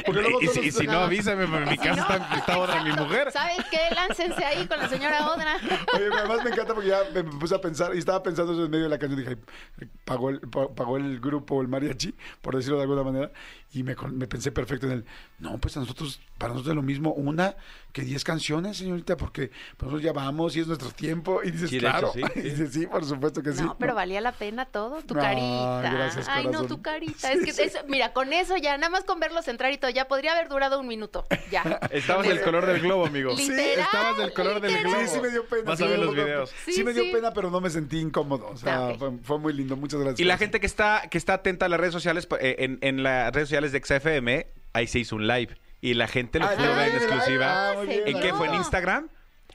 Porque luego Y, si, y si no, No. avísame, pero en mi Si casa no, está, está otra mi mujer. ¿Sabes qué? Láncense ahí con la señora Odra. Oye, además me encanta porque ya me puse a pensar y estaba pensando eso en medio de la canción. Dije, "Ay, pagó el, pa- pagó el grupo, el mariachi, por decirlo de alguna manera. Y me, con- me pensé perfecto en el, no, pues a nosotros, para nosotros es lo mismo una que 10 canciones, señorita, porque pues, nosotros ya vamos y es nuestro tiempo. Y dices, Sí, claro. hecho, sí, Y dices, sí, por supuesto que sí. No, pero valía la pena todo. Tu carita. gracias, Ay, no, tu carita. Sí, es que, sí. eso- mira, con eso ya, nada más con verlos entrar y todo, ya podría haber durado un minuto. Ya. Estabas del color del globo, amigo. Literal, estabas del color del globo. Sí, sí me dio pena. Vas sí a me ver dio los pena. videos. Sí, Sí, me dio sí. pena, pero no me sentí incómodo. O sea, fue, fue muy lindo. Muchas gracias. Y la gente que está, que está atenta a las redes sociales, eh, en, en las redes sociales de XFM, ahí se hizo un live. Y la gente lo Ah, pudo ¿ya ver en exclusiva. Ah, muy bien. ¿En qué fue? ¿En. Instagram?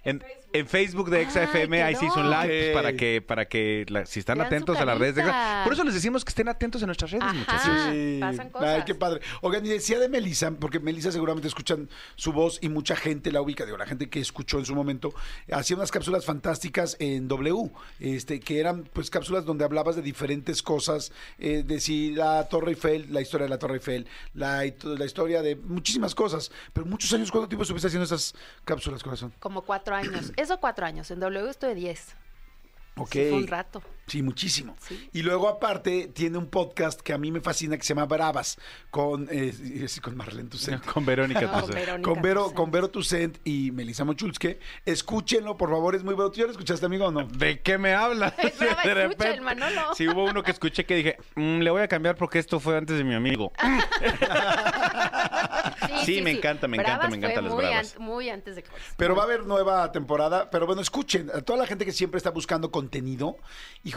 En, en Facebook de XFM, Ay, ahí se hizo un live pues, para que, para que la- si están Vean su atentos a las redes de carita. Por eso les decimos que estén atentos a nuestras redes, Ajá. muchachos. Sí. pasan cosas. Ay, qué padre. Oigan, y decía de Melissa, porque Melissa seguramente escuchan su voz y mucha gente la ubica, digo, la gente que escuchó en su momento, hacía unas cápsulas fantásticas en W, este, que eran pues cápsulas donde hablabas de diferentes cosas, eh, de si la Torre Eiffel, la historia de la Torre Eiffel, la, la historia de muchísimas cosas. Pero muchos años, ¿cuánto tiempo estuviste haciendo esas cápsulas, corazón? Como cuatro años. Eso cuatro años. En W estuve diez. Ok. Sí, fue un rato. Sí, muchísimo. Sí. Y luego aparte tiene un podcast que a mí me fascina que se llama Bravas con eh, con Marlene Toussaint. Con Verónica. No, Tucent. Verónica Con Vero, Toussaint. con Vero y Melissa Mochulske. Escúchenlo, por favor, es muy bueno. ¿Tú ya lo escuchaste, amigo, o no? ¿De qué me hablas? Es brava, De escucha el Manolo. Sí, hubo uno que escuché que dije, "Mm, le voy a cambiar porque esto fue antes de mi amigo. Sí, me encanta, me encanta, me encantan las muy bravas. an- muy antes de. Pero va a haber nueva temporada. Pero bueno, escuchen, a toda la gente que siempre está buscando contenido,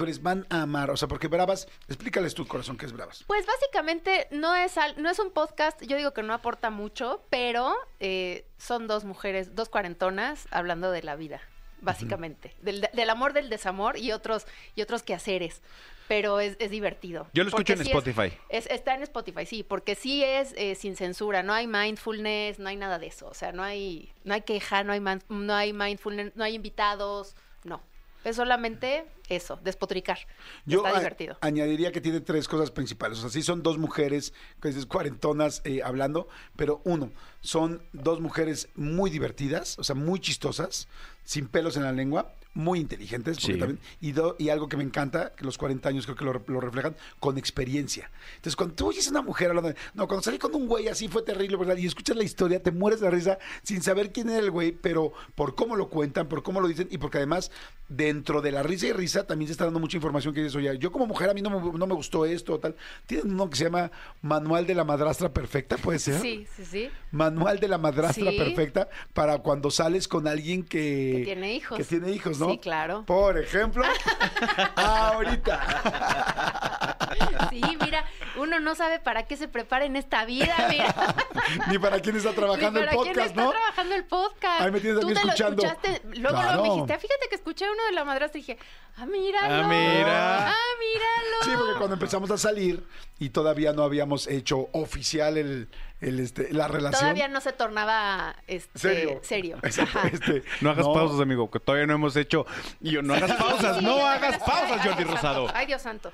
híjoles, van a amar. O sea, porque Bravas, explícales tu corazón qué es Bravas. Pues básicamente no es, al- no es un podcast, yo digo que no aporta mucho, pero eh, son dos mujeres, dos cuarentonas hablando de la vida, básicamente. del, del amor, del desamor y otros, y otros quehaceres. Pero es, es divertido. Yo lo escucho en sí es- Spotify. es- está en Spotify, sí, porque sí es eh, sin censura, no hay mindfulness, no hay nada de eso. O sea, no hay, no hay queja, no hay, man- no hay mindfulness, no hay invitados, no. Es solamente eso, despotricar. está a- divertido. añadiría que tiene tres cosas principales. O sea, sí son dos mujeres, cuarentonas eh, hablando, pero uno, son dos mujeres muy divertidas, o sea, muy chistosas, sin pelos en la lengua, muy inteligentes, porque Sí. también, y, do- y algo que me encanta, que los 40 años creo que lo, lo reflejan, con experiencia. Entonces, cuando tú oyes a una mujer hablando de, no, cuando salí con un güey así fue terrible, ¿verdad? Y escuchas la historia, te mueres de risa sin saber quién era el güey, pero por cómo lo cuentan, por cómo lo dicen, y porque además, dentro de la risa y risa, también se está dando mucha información que dices, oye, yo como mujer a mí no me, no me gustó esto o tal. Tienen uno que se llama Manual de la Madrastra Perfecta, ¿puede ser? Sí, sí, sí. Manual de la Madrastra Sí. Perfecta para cuando sales con alguien que... Que tiene hijos. Que tiene hijos, ¿no? Sí, claro. Por ejemplo, ahorita. Sí, mira, Uno no sabe para qué se prepara en esta vida, mira. Ni para quién está trabajando Ni el para quién podcast, está ¿no? trabajando el podcast. Ahí me tienes a Tú mí te escuchando. lo escuchaste, luego Claro. lo me dijiste, "Ah, fíjate que escuché uno de la madrastra y dije, ah, míralo. Ah, mira. Ah, míralo. Sí, porque cuando empezamos a salir y todavía no habíamos hecho oficial el, el, este, la relación. Todavía no se tornaba este, Serio. serio. Este, No hagas pausas, amigo, que todavía no hemos hecho. Y yo, no hagas pausas, Sí, no hagas pausas, Jordi Dios Rosado. santo. Ay, Dios santo.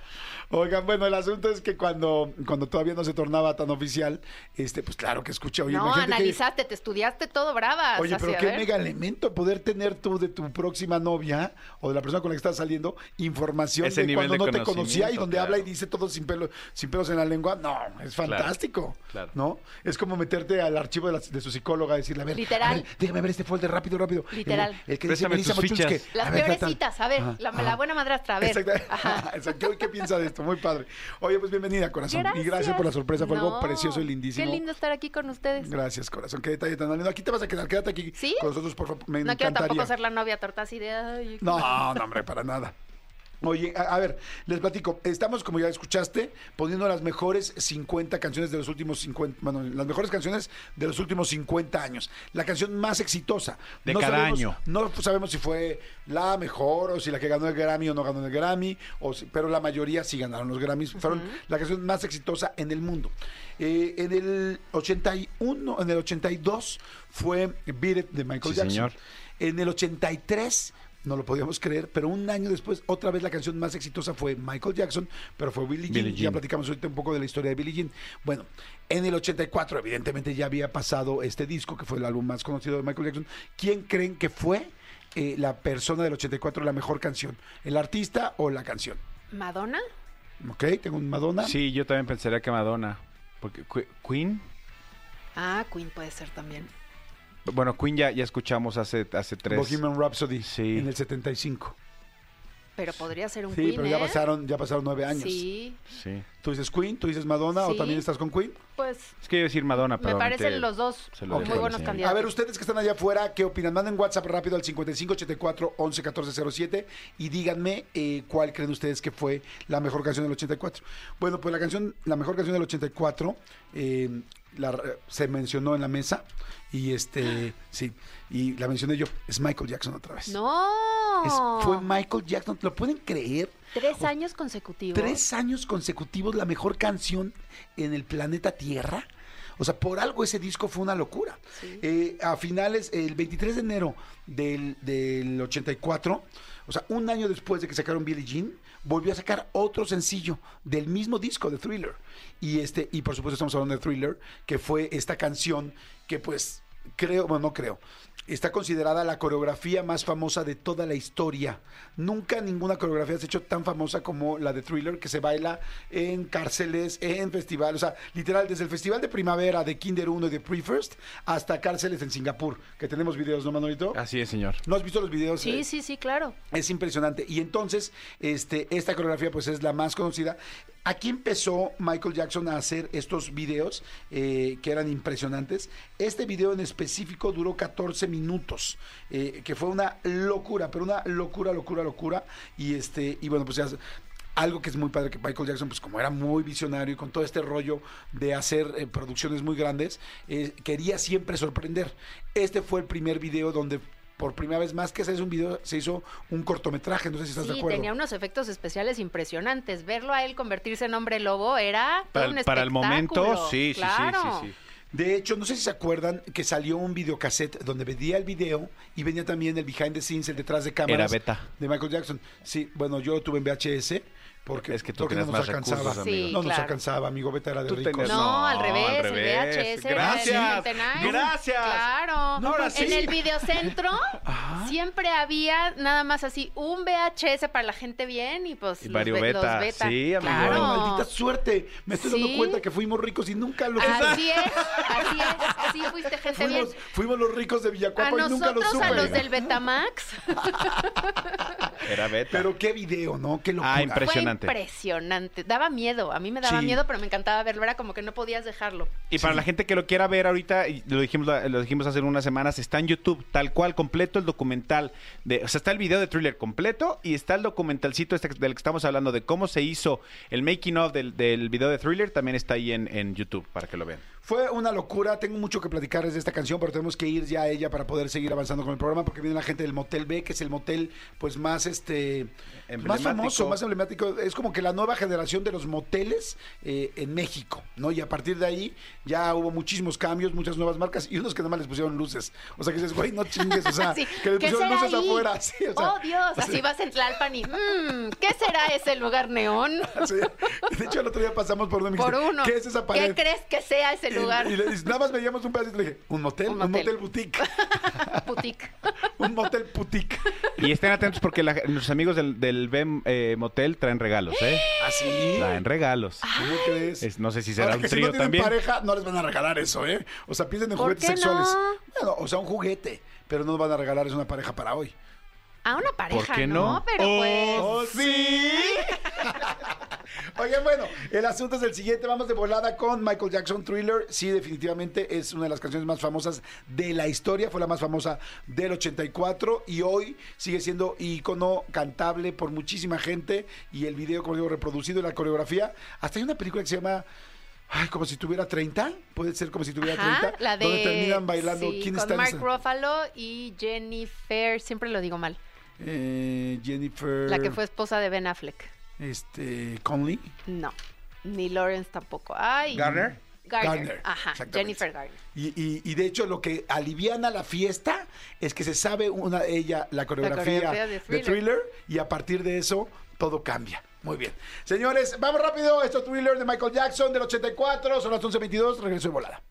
Oigan, bueno, el asunto es que cuando, cuando todavía no se tornaba tan oficial, este, pues claro que escuché. Oye, no, que- analizaste, te estudiaste todo brava. Oye, pero así, qué mega elemento poder tener tú de tu próxima novia o de la persona con la que estás saliendo información Ese de nivel cuando de no te conocía y donde claro. habla y dice todo sin pelo, sin pelos en la lengua. No, es fantástico. claro. ¿No? Es como meterte al archivo de, la- de su psicóloga y decirle, a ver, Literal. a ver, déjame ver este folder rápido, rápido. Literal. El, el que dice Préstame Melissa tus fichas. Las A ver, peores tal. citas, a ver, Ajá, la, ajá. la buena madrastra, a ver. Exacto. Ajá. Exacto. ¿Qué piensa de esto? Muy padre. Oye, pues bienvenida, corazón. Y gracias por la sorpresa. Fue algo No, precioso y lindísimo. Qué lindo estar aquí con ustedes. Gracias, corazón. Qué detalle tan lindo. Aquí te vas a quedar. Quédate aquí ¿Sí? con nosotros, por favor. Me no quiero encantaría. tampoco ser la novia torta así de... Ay, No, no, hombre, para nada. Oye, a, a ver, les platico. Estamos, como ya escuchaste, poniendo las mejores 50 canciones de los últimos 50, bueno, las mejores canciones de los últimos 50 años. La canción más exitosa. De cada sabemos- año. No sabemos si fue la mejor o si la que ganó el Grammy o no ganó el Grammy, o si- pero la mayoría sí ganaron los Grammys. Fueron la canción más exitosa en el mundo. Eh, en el 81, en el 82 fue Beat It de Michael Sí, Jackson. señor. En el 83, no lo podíamos creer, pero un año después, otra vez la canción más exitosa fue Michael Jackson, pero fue Billie Jean. Billie Ya Jean. platicamos ahorita un poco de la historia de Billie Jean. Bueno, en el 84, evidentemente ya había pasado este disco, que fue el álbum más conocido de Michael Jackson. ¿Quién creen que fue eh, la persona del 84 la mejor canción? ¿El artista o la canción? ¿Madonna? ¿Ok? Tengo un Madonna. Sí, yo también pensaría que Madonna. Porque Que- Queen. Ah, Queen puede ser también. Bueno, Queen ya, ya escuchamos hace, hace tres. Bohemian Rhapsody Sí. en el 75. Pero podría ser un Sí, Queen, pero ya ¿eh? pasaron, ya pasaron nueve años. Sí, Sí. ¿Tú dices Queen? ¿Tú dices Madonna o Sí. también estás con Queen? pues Es que iba a decir Madonna, pero. me parecen los dos se lo muy dejo a la buenos señora. candidatos. A ver, ustedes que están allá afuera, ¿qué opinan? Manden WhatsApp rápido al 5584 11 14 07 y díganme eh, cuál creen ustedes que fue la mejor canción del 84. Bueno, pues la canción, la mejor canción del 84 eh, la- se mencionó en la mesa y este, sí, y la mencioné yo, es Michael Jackson otra vez. ¡No! Es- fue Michael Jackson, ¿lo pueden creer? Tres años consecutivos. Tres años consecutivos la mejor canción en el planeta Tierra. O sea, por algo ese disco fue una locura. Sí. Eh, a finales, el 23 de enero del, del 84, o sea, un año después de que sacaron Billie Jean, volvió a sacar otro sencillo del mismo disco de Thriller. Y este, y por supuesto estamos hablando de Thriller, que fue esta canción que pues creo, bueno, no creo, está considerada la coreografía más famosa de toda la historia. Nunca ninguna coreografía se ha hecho tan famosa como la de Thriller, que se baila en cárceles, en festivales, o sea, literal, desde el Festival de Primavera de Kinder 1 y de Pre-First hasta cárceles en Singapur, que tenemos videos, ¿no, Manolito? Así es, señor. ¿No has visto los videos? Sí, Eh, sí, sí, claro. es impresionante. Y entonces, este, esta coreografía pues es la más conocida. Aquí empezó Michael Jackson a hacer estos videos eh, que eran impresionantes. Este video en específico duró 14 minutos, eh, que fue una locura, pero una locura, locura, locura. Y este, y bueno, pues algo que es muy padre que Michael Jackson, pues como era muy visionario y con todo este rollo de hacer eh, producciones muy grandes, quería siempre sorprender. Este fue el primer video donde por primera vez más que hacer un video se hizo un cortometraje, no sé si estás de Sí, acuerdo. tenía unos efectos especiales impresionantes. Verlo a él convertirse en hombre lobo era Para, un el- para el momento, sí, sí, Claro. sí, sí, sí. De hecho, no sé si se acuerdan que salió un videocassette donde venía el video y venía también el behind the scenes, el detrás de cámaras. Era beta. De Michael Jackson. Sí, bueno, yo lo tuve en VHS porque Es que tú porque tenías no nos más alcanzaba. recursos, amigo. Sí, no nos alcanzaba, amigo. Beta era de ricos. tenías- No, al revés, al el. VHS era Gracias, el 79. gracias. Claro. Ahora sí. En el videocentro siempre había nada más así un VHS para la gente bien y pues Y los, varios be- los beta. Sí, amigo. Ay, Claro. maldita suerte. Me estoy dando Sí. cuenta que fuimos ricos y nunca lo Así es, así es, así fuiste gente bien. Fuimos, fuimos los ricos de A Villacuapa y nunca lo nosotros, supe. a los del Betamax, Era beta. Pero qué video, ¿no? Qué locura. Ah, Impresionante. Impresionante. Daba miedo, a mí me daba Sí. miedo, pero me encantaba verlo, era como que no podías dejarlo. Y para la gente que lo quiera ver ahorita, y lo dijimos, lo dijimos hace unas semanas, está en YouTube, tal cual, completo el documental documental de, o sea, está el video de thriller completo y está el documentalcito este del que estamos hablando de cómo se hizo el making of del, del video de thriller, también está ahí en, en YouTube para que lo vean. Fue una locura, tengo mucho que platicarles de esta canción, pero tenemos que ir ya a ella para poder seguir avanzando con el programa, porque viene la gente del Motel B, que es el motel pues más este más famoso, más emblemático. Es como que la nueva generación de los moteles eh, en México, ¿no? Y a partir de ahí ya hubo muchísimos cambios, muchas nuevas marcas y unos que nada más les pusieron luces. O sea que dices, güey, no chingues, o sea, Sí, que le ¿qué pusieron luces ahí? afuera. Sí, o sea, oh, Dios, así vas en Tlalpan y, mm, ¿qué será ese lugar neón? sí. De hecho, el otro día pasamos por uno y me Por dijiste, uno. ¿qué es esa pared? ¿Qué crees que sea ese Y- lugar? Y, le nada más veíamos un pedacito y le dije, ¿un motel? Un Un motel. motel, boutique. Boutique. un motel boutique. Y estén atentos porque la- nuestros amigos del, del BEM eh, Motel traen regalos, ¿eh? ¿Así? Traen regalos. ¿Cómo crees? Es- no sé si será Ahora un que si trío no tienen también. pareja, no les van a regalar eso, ¿eh? O sea, piensen en ¿Por juguetes qué sexuales. no? Bueno, o sea, un juguete, pero no van a regalar es una pareja para hoy. A una pareja, qué no? Pero pues... ¡Oh, sí! Oigan, bueno, el asunto es el siguiente. Vamos de volada con Michael Jackson Thriller. Sí, definitivamente es una de las canciones más famosas de la historia. Fue la más famosa del 84 y hoy sigue siendo icono cantable por muchísima gente. Y el video, como digo, reproducido y la coreografía. Hasta hay una película que se llama. Ay, como si tuviera 30. Puede ser como si tuviera Ajá, 30. la de... Donde terminan bailando. sí, ¿Quién con está Mark? Ruffalo y Jennifer, siempre lo digo mal, Eh, Jennifer. la que fue esposa de Ben Affleck. Este. Conley. No, ni Lawrence tampoco. Ay. ¿Garner? Garner. Garner, Ajá. Jennifer Garner. Y, y- y de hecho lo que aliviana la fiesta es que se sabe una ella la coreografía, coreografía de de, Thriller. thriller. y a partir de eso todo cambia. Muy bien. Señores, vamos rápido. Esto es Thriller de Michael Jackson del 84. Son las 11.22. Regreso de volada.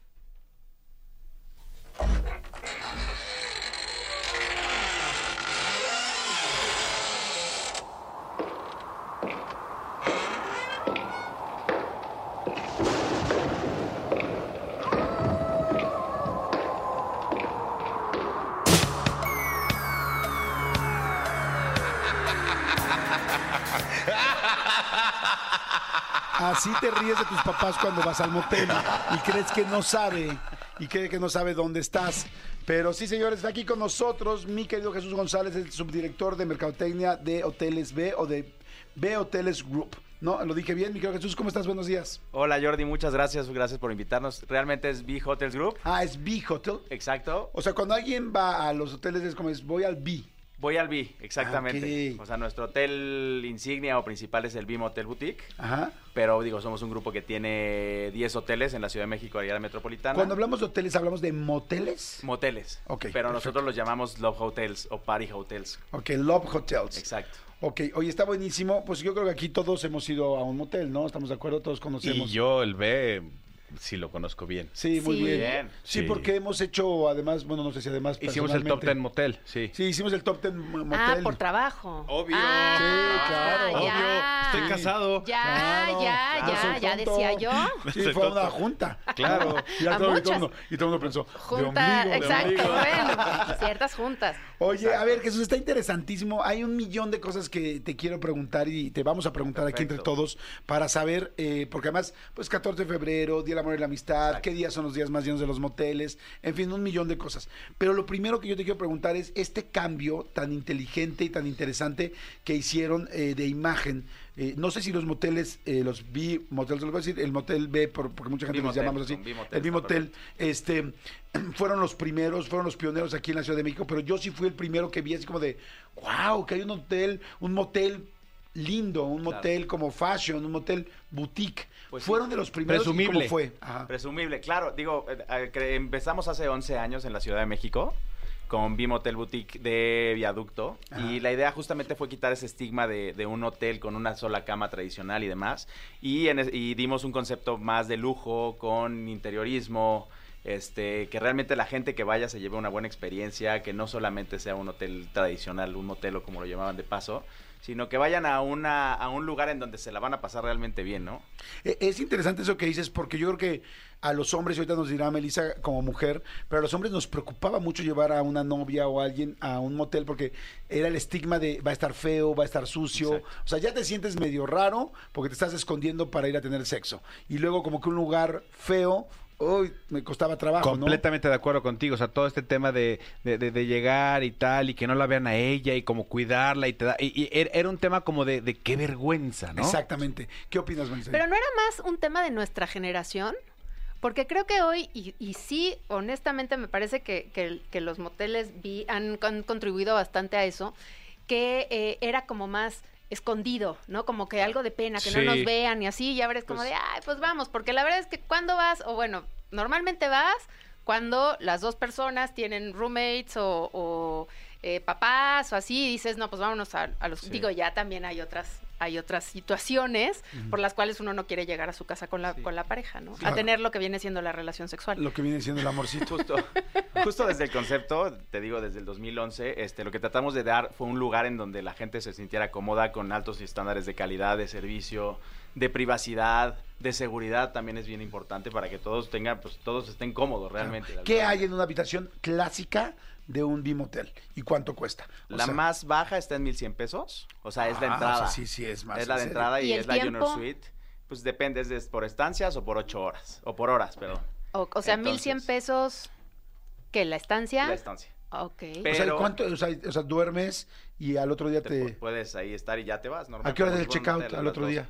Así te ríes de tus papás cuando vas al motel y crees que no sabe y cree que no sabe dónde estás. Pero sí, señores, está aquí con nosotros mi querido Jesús González, el subdirector de Mercadotecnia de Hoteles B o de B Hoteles Group. No, lo dije bien, mi querido Jesús, ¿cómo estás? Buenos días. Hola Jordi, muchas gracias, gracias por invitarnos. Realmente es B Hotels Group, Ah, es B Hotel. exacto. O sea, cuando alguien va a los hoteles es como es, voy al B. Voy al B, exactamente. Ah, ok. O sea, nuestro hotel insignia o principal es el B Motel Boutique, Ajá. pero digo, somos un grupo que tiene 10 hoteles en la Ciudad de México, área metropolitana. Cuando hablamos de hoteles, hablamos de moteles. Moteles. Ok, Pero perfecto. nosotros los llamamos Love Hotels o Party Hotels. Ok, Love Hotels. Exacto. Ok, oye, está buenísimo. Pues yo creo que aquí todos hemos ido a un motel, ¿no? ¿Estamos de acuerdo? Todos Y conocemos. yo el B sí lo conozco bien. Sí, muy Sí. bien. Bien. Sí, Sí. porque hemos hecho, además, bueno, no sé si además. Hicimos el top personalmente- 10 motel, sí. Sí, hicimos el top 10 mo- motel. Ah, por trabajo. Obvio. Ah, Sí, claro. ya. Estoy casado. Ya, Claro, ya, claro, ya, soy ya tonto. decía yo. Sí, fue una junta. Claro. Y, ya A todo, y, todo muchas. el mundo, y todo el mundo pensó, de Junta, ombligo, de exacto, ombligo. bueno, ciertas juntas. Oye, a ver, Jesús, está interesantísimo. Hay un millón de cosas que te quiero preguntar y te vamos a preguntar aquí entre Perfecto. todos para saber, eh, porque además, pues 14 de febrero, Día Amor y la Amistad, qué días son los días más llenos de los moteles, en fin, un millón de cosas. Pero lo primero que yo te quiero preguntar es este cambio tan inteligente y tan interesante que hicieron eh, de imagen. Eh, no sé si los moteles, eh, los B motels, lo voy a decir, el motel B, por- porque mucha gente los llamamos así, B-motel, el B motel, este, fueron los primeros, fueron los pioneros aquí en la Ciudad de México, pero yo sí fui el primero que vi así como de, wow, que hay un hotel, un motel lindo, un Claro. motel como fashion, un motel boutique. Pues sí. fueron de los primeros. ¿y Presumible. ¿Cómo fue? Ajá. Presumible, claro. Digo, eh, eh, empezamos hace 11 años en la Ciudad de México con Bim Hotel Boutique de Viaducto. Ajá. Y la idea justamente fue quitar ese estigma de, de un hotel con una sola cama tradicional y demás. Y, en es- y dimos un concepto más de lujo, con interiorismo. Este, que realmente la gente que vaya se lleve una buena experiencia, que no solamente sea un hotel tradicional, un motel o como lo llamaban de paso, sino que vayan a, una, a un lugar en donde se la van a pasar realmente bien, ¿no? Eh, Es interesante eso que dices, porque yo creo que a los hombres, y ahorita nos dirá Melissa como mujer, pero a los hombres nos preocupaba mucho llevar a una novia o a alguien a un motel porque era el estigma de va a estar feo, va a estar sucio. Exacto. O sea, ya te sientes medio raro porque te estás escondiendo para ir a tener sexo. Y luego como que un lugar feo uy, me costaba trabajo, ¿no? Completamente de acuerdo contigo, o sea, todo este tema de, de, de- de llegar y tal, y que no la vean a ella, y como cuidarla, y te da, y, y era un tema como de, de qué vergüenza, ¿no? Exactamente. ¿Qué opinas, Maricel? Pero no era más un tema de nuestra generación, porque creo que hoy, y, y sí, honestamente me parece que, que- que los moteles vi- han, han contribuido bastante a eso, que eh, era como más escondido, ¿no? Como que algo de pena, que Sí. no nos vean y así, y ahora es como Pues- de, ay, pues vamos, porque la verdad es que cuando vas, o bueno, normalmente vas cuando las dos personas tienen roommates o, o, eh, papás o así, y dices, no, pues vámonos a, a los... Sí. Digo, ya también hay otras hay otras situaciones por las cuales uno no quiere llegar a su casa con la, con la pareja, ¿no? Claro. A tener lo que viene siendo la relación sexual. Lo que viene siendo el amorcito. Justo, justo desde el concepto, te digo, desde el 2011, este, lo que tratamos de dar fue un lugar en donde la gente se sintiera cómoda con altos estándares de calidad, de servicio, de privacidad, de seguridad también es bien importante para que todos tengan, pues todos estén cómodos realmente. ¿Qué hay en una habitación clásica de un Bimotel? ¿Y cuánto cuesta? O La sea, más baja está en 1100 pesos, o sea, es la Ah, entrada. o sea, sí, sí, es más, Es la de entrada y, ¿Y es la Junior? Suite. Pues depende, es de- por estancias o por ocho horas, o por horas, perdón, O, o sea, 1100 Entonces- pesos, ¿qué? ¿La estancia? la estancia. Ok. Pe- O sea, pero- ¿cuánto? O sea, o sea, duermes y al otro día Te te... pu- puedes ahí estar y ya te vas. normal, ¿A qué hora es el checkout al otro 12. día?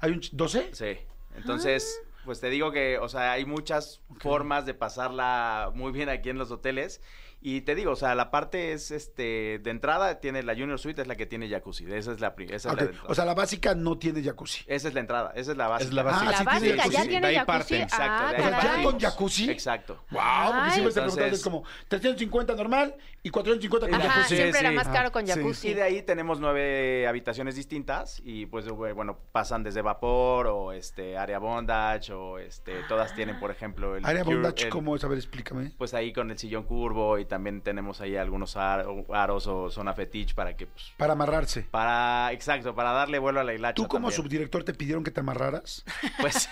¿Hay un ch- 12? Sí. Entonces, pues te digo que, o sea, hay muchas formas de pasarla muy bien aquí en los hoteles. Y te digo, o sea, la parte es, este, de entrada tiene la Junior Suite, es la que tiene jacuzzi. Esa es la, pri- esa es Ok, la de entrada. O sea, la básica no tiene jacuzzi. esa es la entrada, esa es la básica. Es la básica. Ah, la sí tiene básica ya jacuzzi. tiene De ahí jacuzzi. parten, exacto, Ah, de ahí O sea, ya con jacuzzi. Exacto. Wow, porque Ay. siempre se preguntaba, Entonces- es como 350 normal y 450 con Ajá, jacuzzi. siempre era sí. más caro con Ah, sí. jacuzzi. Y de ahí tenemos nueve habitaciones distintas y pues bueno, pasan desde vapor o este área bondage o este todas tienen por ejemplo el Área bondage, ¿cómo es? A ver, explícame. pues ahí con el sillón curvo y también tenemos ahí algunos ar- aros o zona fetiche para que pues Para amarrarse. para exacto, para darle vuelo a la hilacha ¿Tú como también. subdirector te pidieron que te amarraras? pues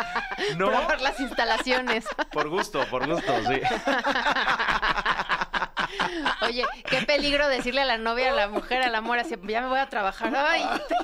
no Probar las instalaciones. por gusto, por gusto, sí. Oye, qué peligro decirle a la novia, a la mujer, al amor, así, ya me voy a trabajar. Ay,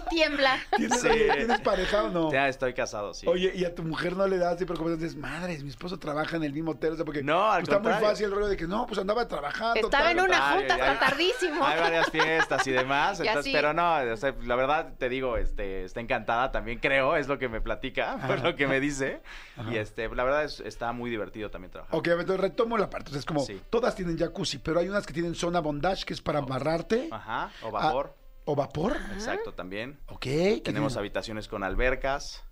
tiembla. ¿Tienes, Sí. ¿tienes pareja o no? Ya estoy casado, sí. Oye, y a tu mujer no le das así preocupaciones, madres, mi esposo trabaja en el mismo hotel, o sea, porque No, al está muy fácil el rollo de que no, pues andaba trabajando. Estaba tal. en una Contrario, junta hay- hasta tardísimo. Hay varias fiestas y demás, Y entonces, así. pero no, o sea, la verdad te digo, este, está encantada también, creo, es lo que me platica, por lo que me dice, y este, la verdad es- está muy divertido también trabajar. Ok, entonces retomo la parte. Entonces, como Sí. todas tienen jacuzzi, pero hay unas que tienen zona bondage, que es para amarrarte. Ajá, o Ah, vapor, ¿O vapor? exacto, también. Ok. ¿qué Tenemos habitaciones con albercas,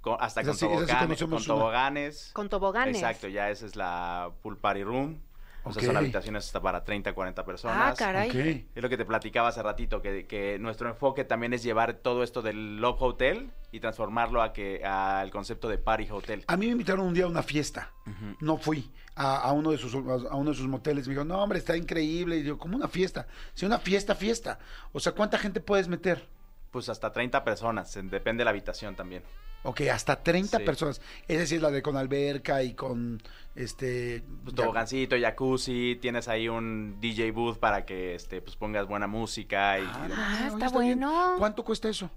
con- hasta Esa con, sí- conocemos con una. toboganes. Con toboganes. Exacto, ya esa es la pool party room. O sea, son habitaciones hasta para 30, 40 personas. Ah, caray. Es lo que te platicaba hace ratito, que, que nuestro enfoque también es llevar todo esto del Love Hotel y transformarlo a que al concepto de Party Hotel. A mí me invitaron un día a una fiesta. No fui a, a uno de sus a uno de sus moteles. Me dijo, no, hombre, está increíble. Y yo, como una fiesta. Si una fiesta, fiesta. O sea, ¿cuánta gente puedes meter? Pues hasta 30 personas, en- depende de la habitación también. Ok, hasta 30 Sí. personas. Es decir, la de con alberca y con este. Pues, tobogancito, jacuzzi, tienes ahí un DJ booth para que este, pues pongas buena música y. Ah, está bien. bueno. ¿Cuánto cuesta eso?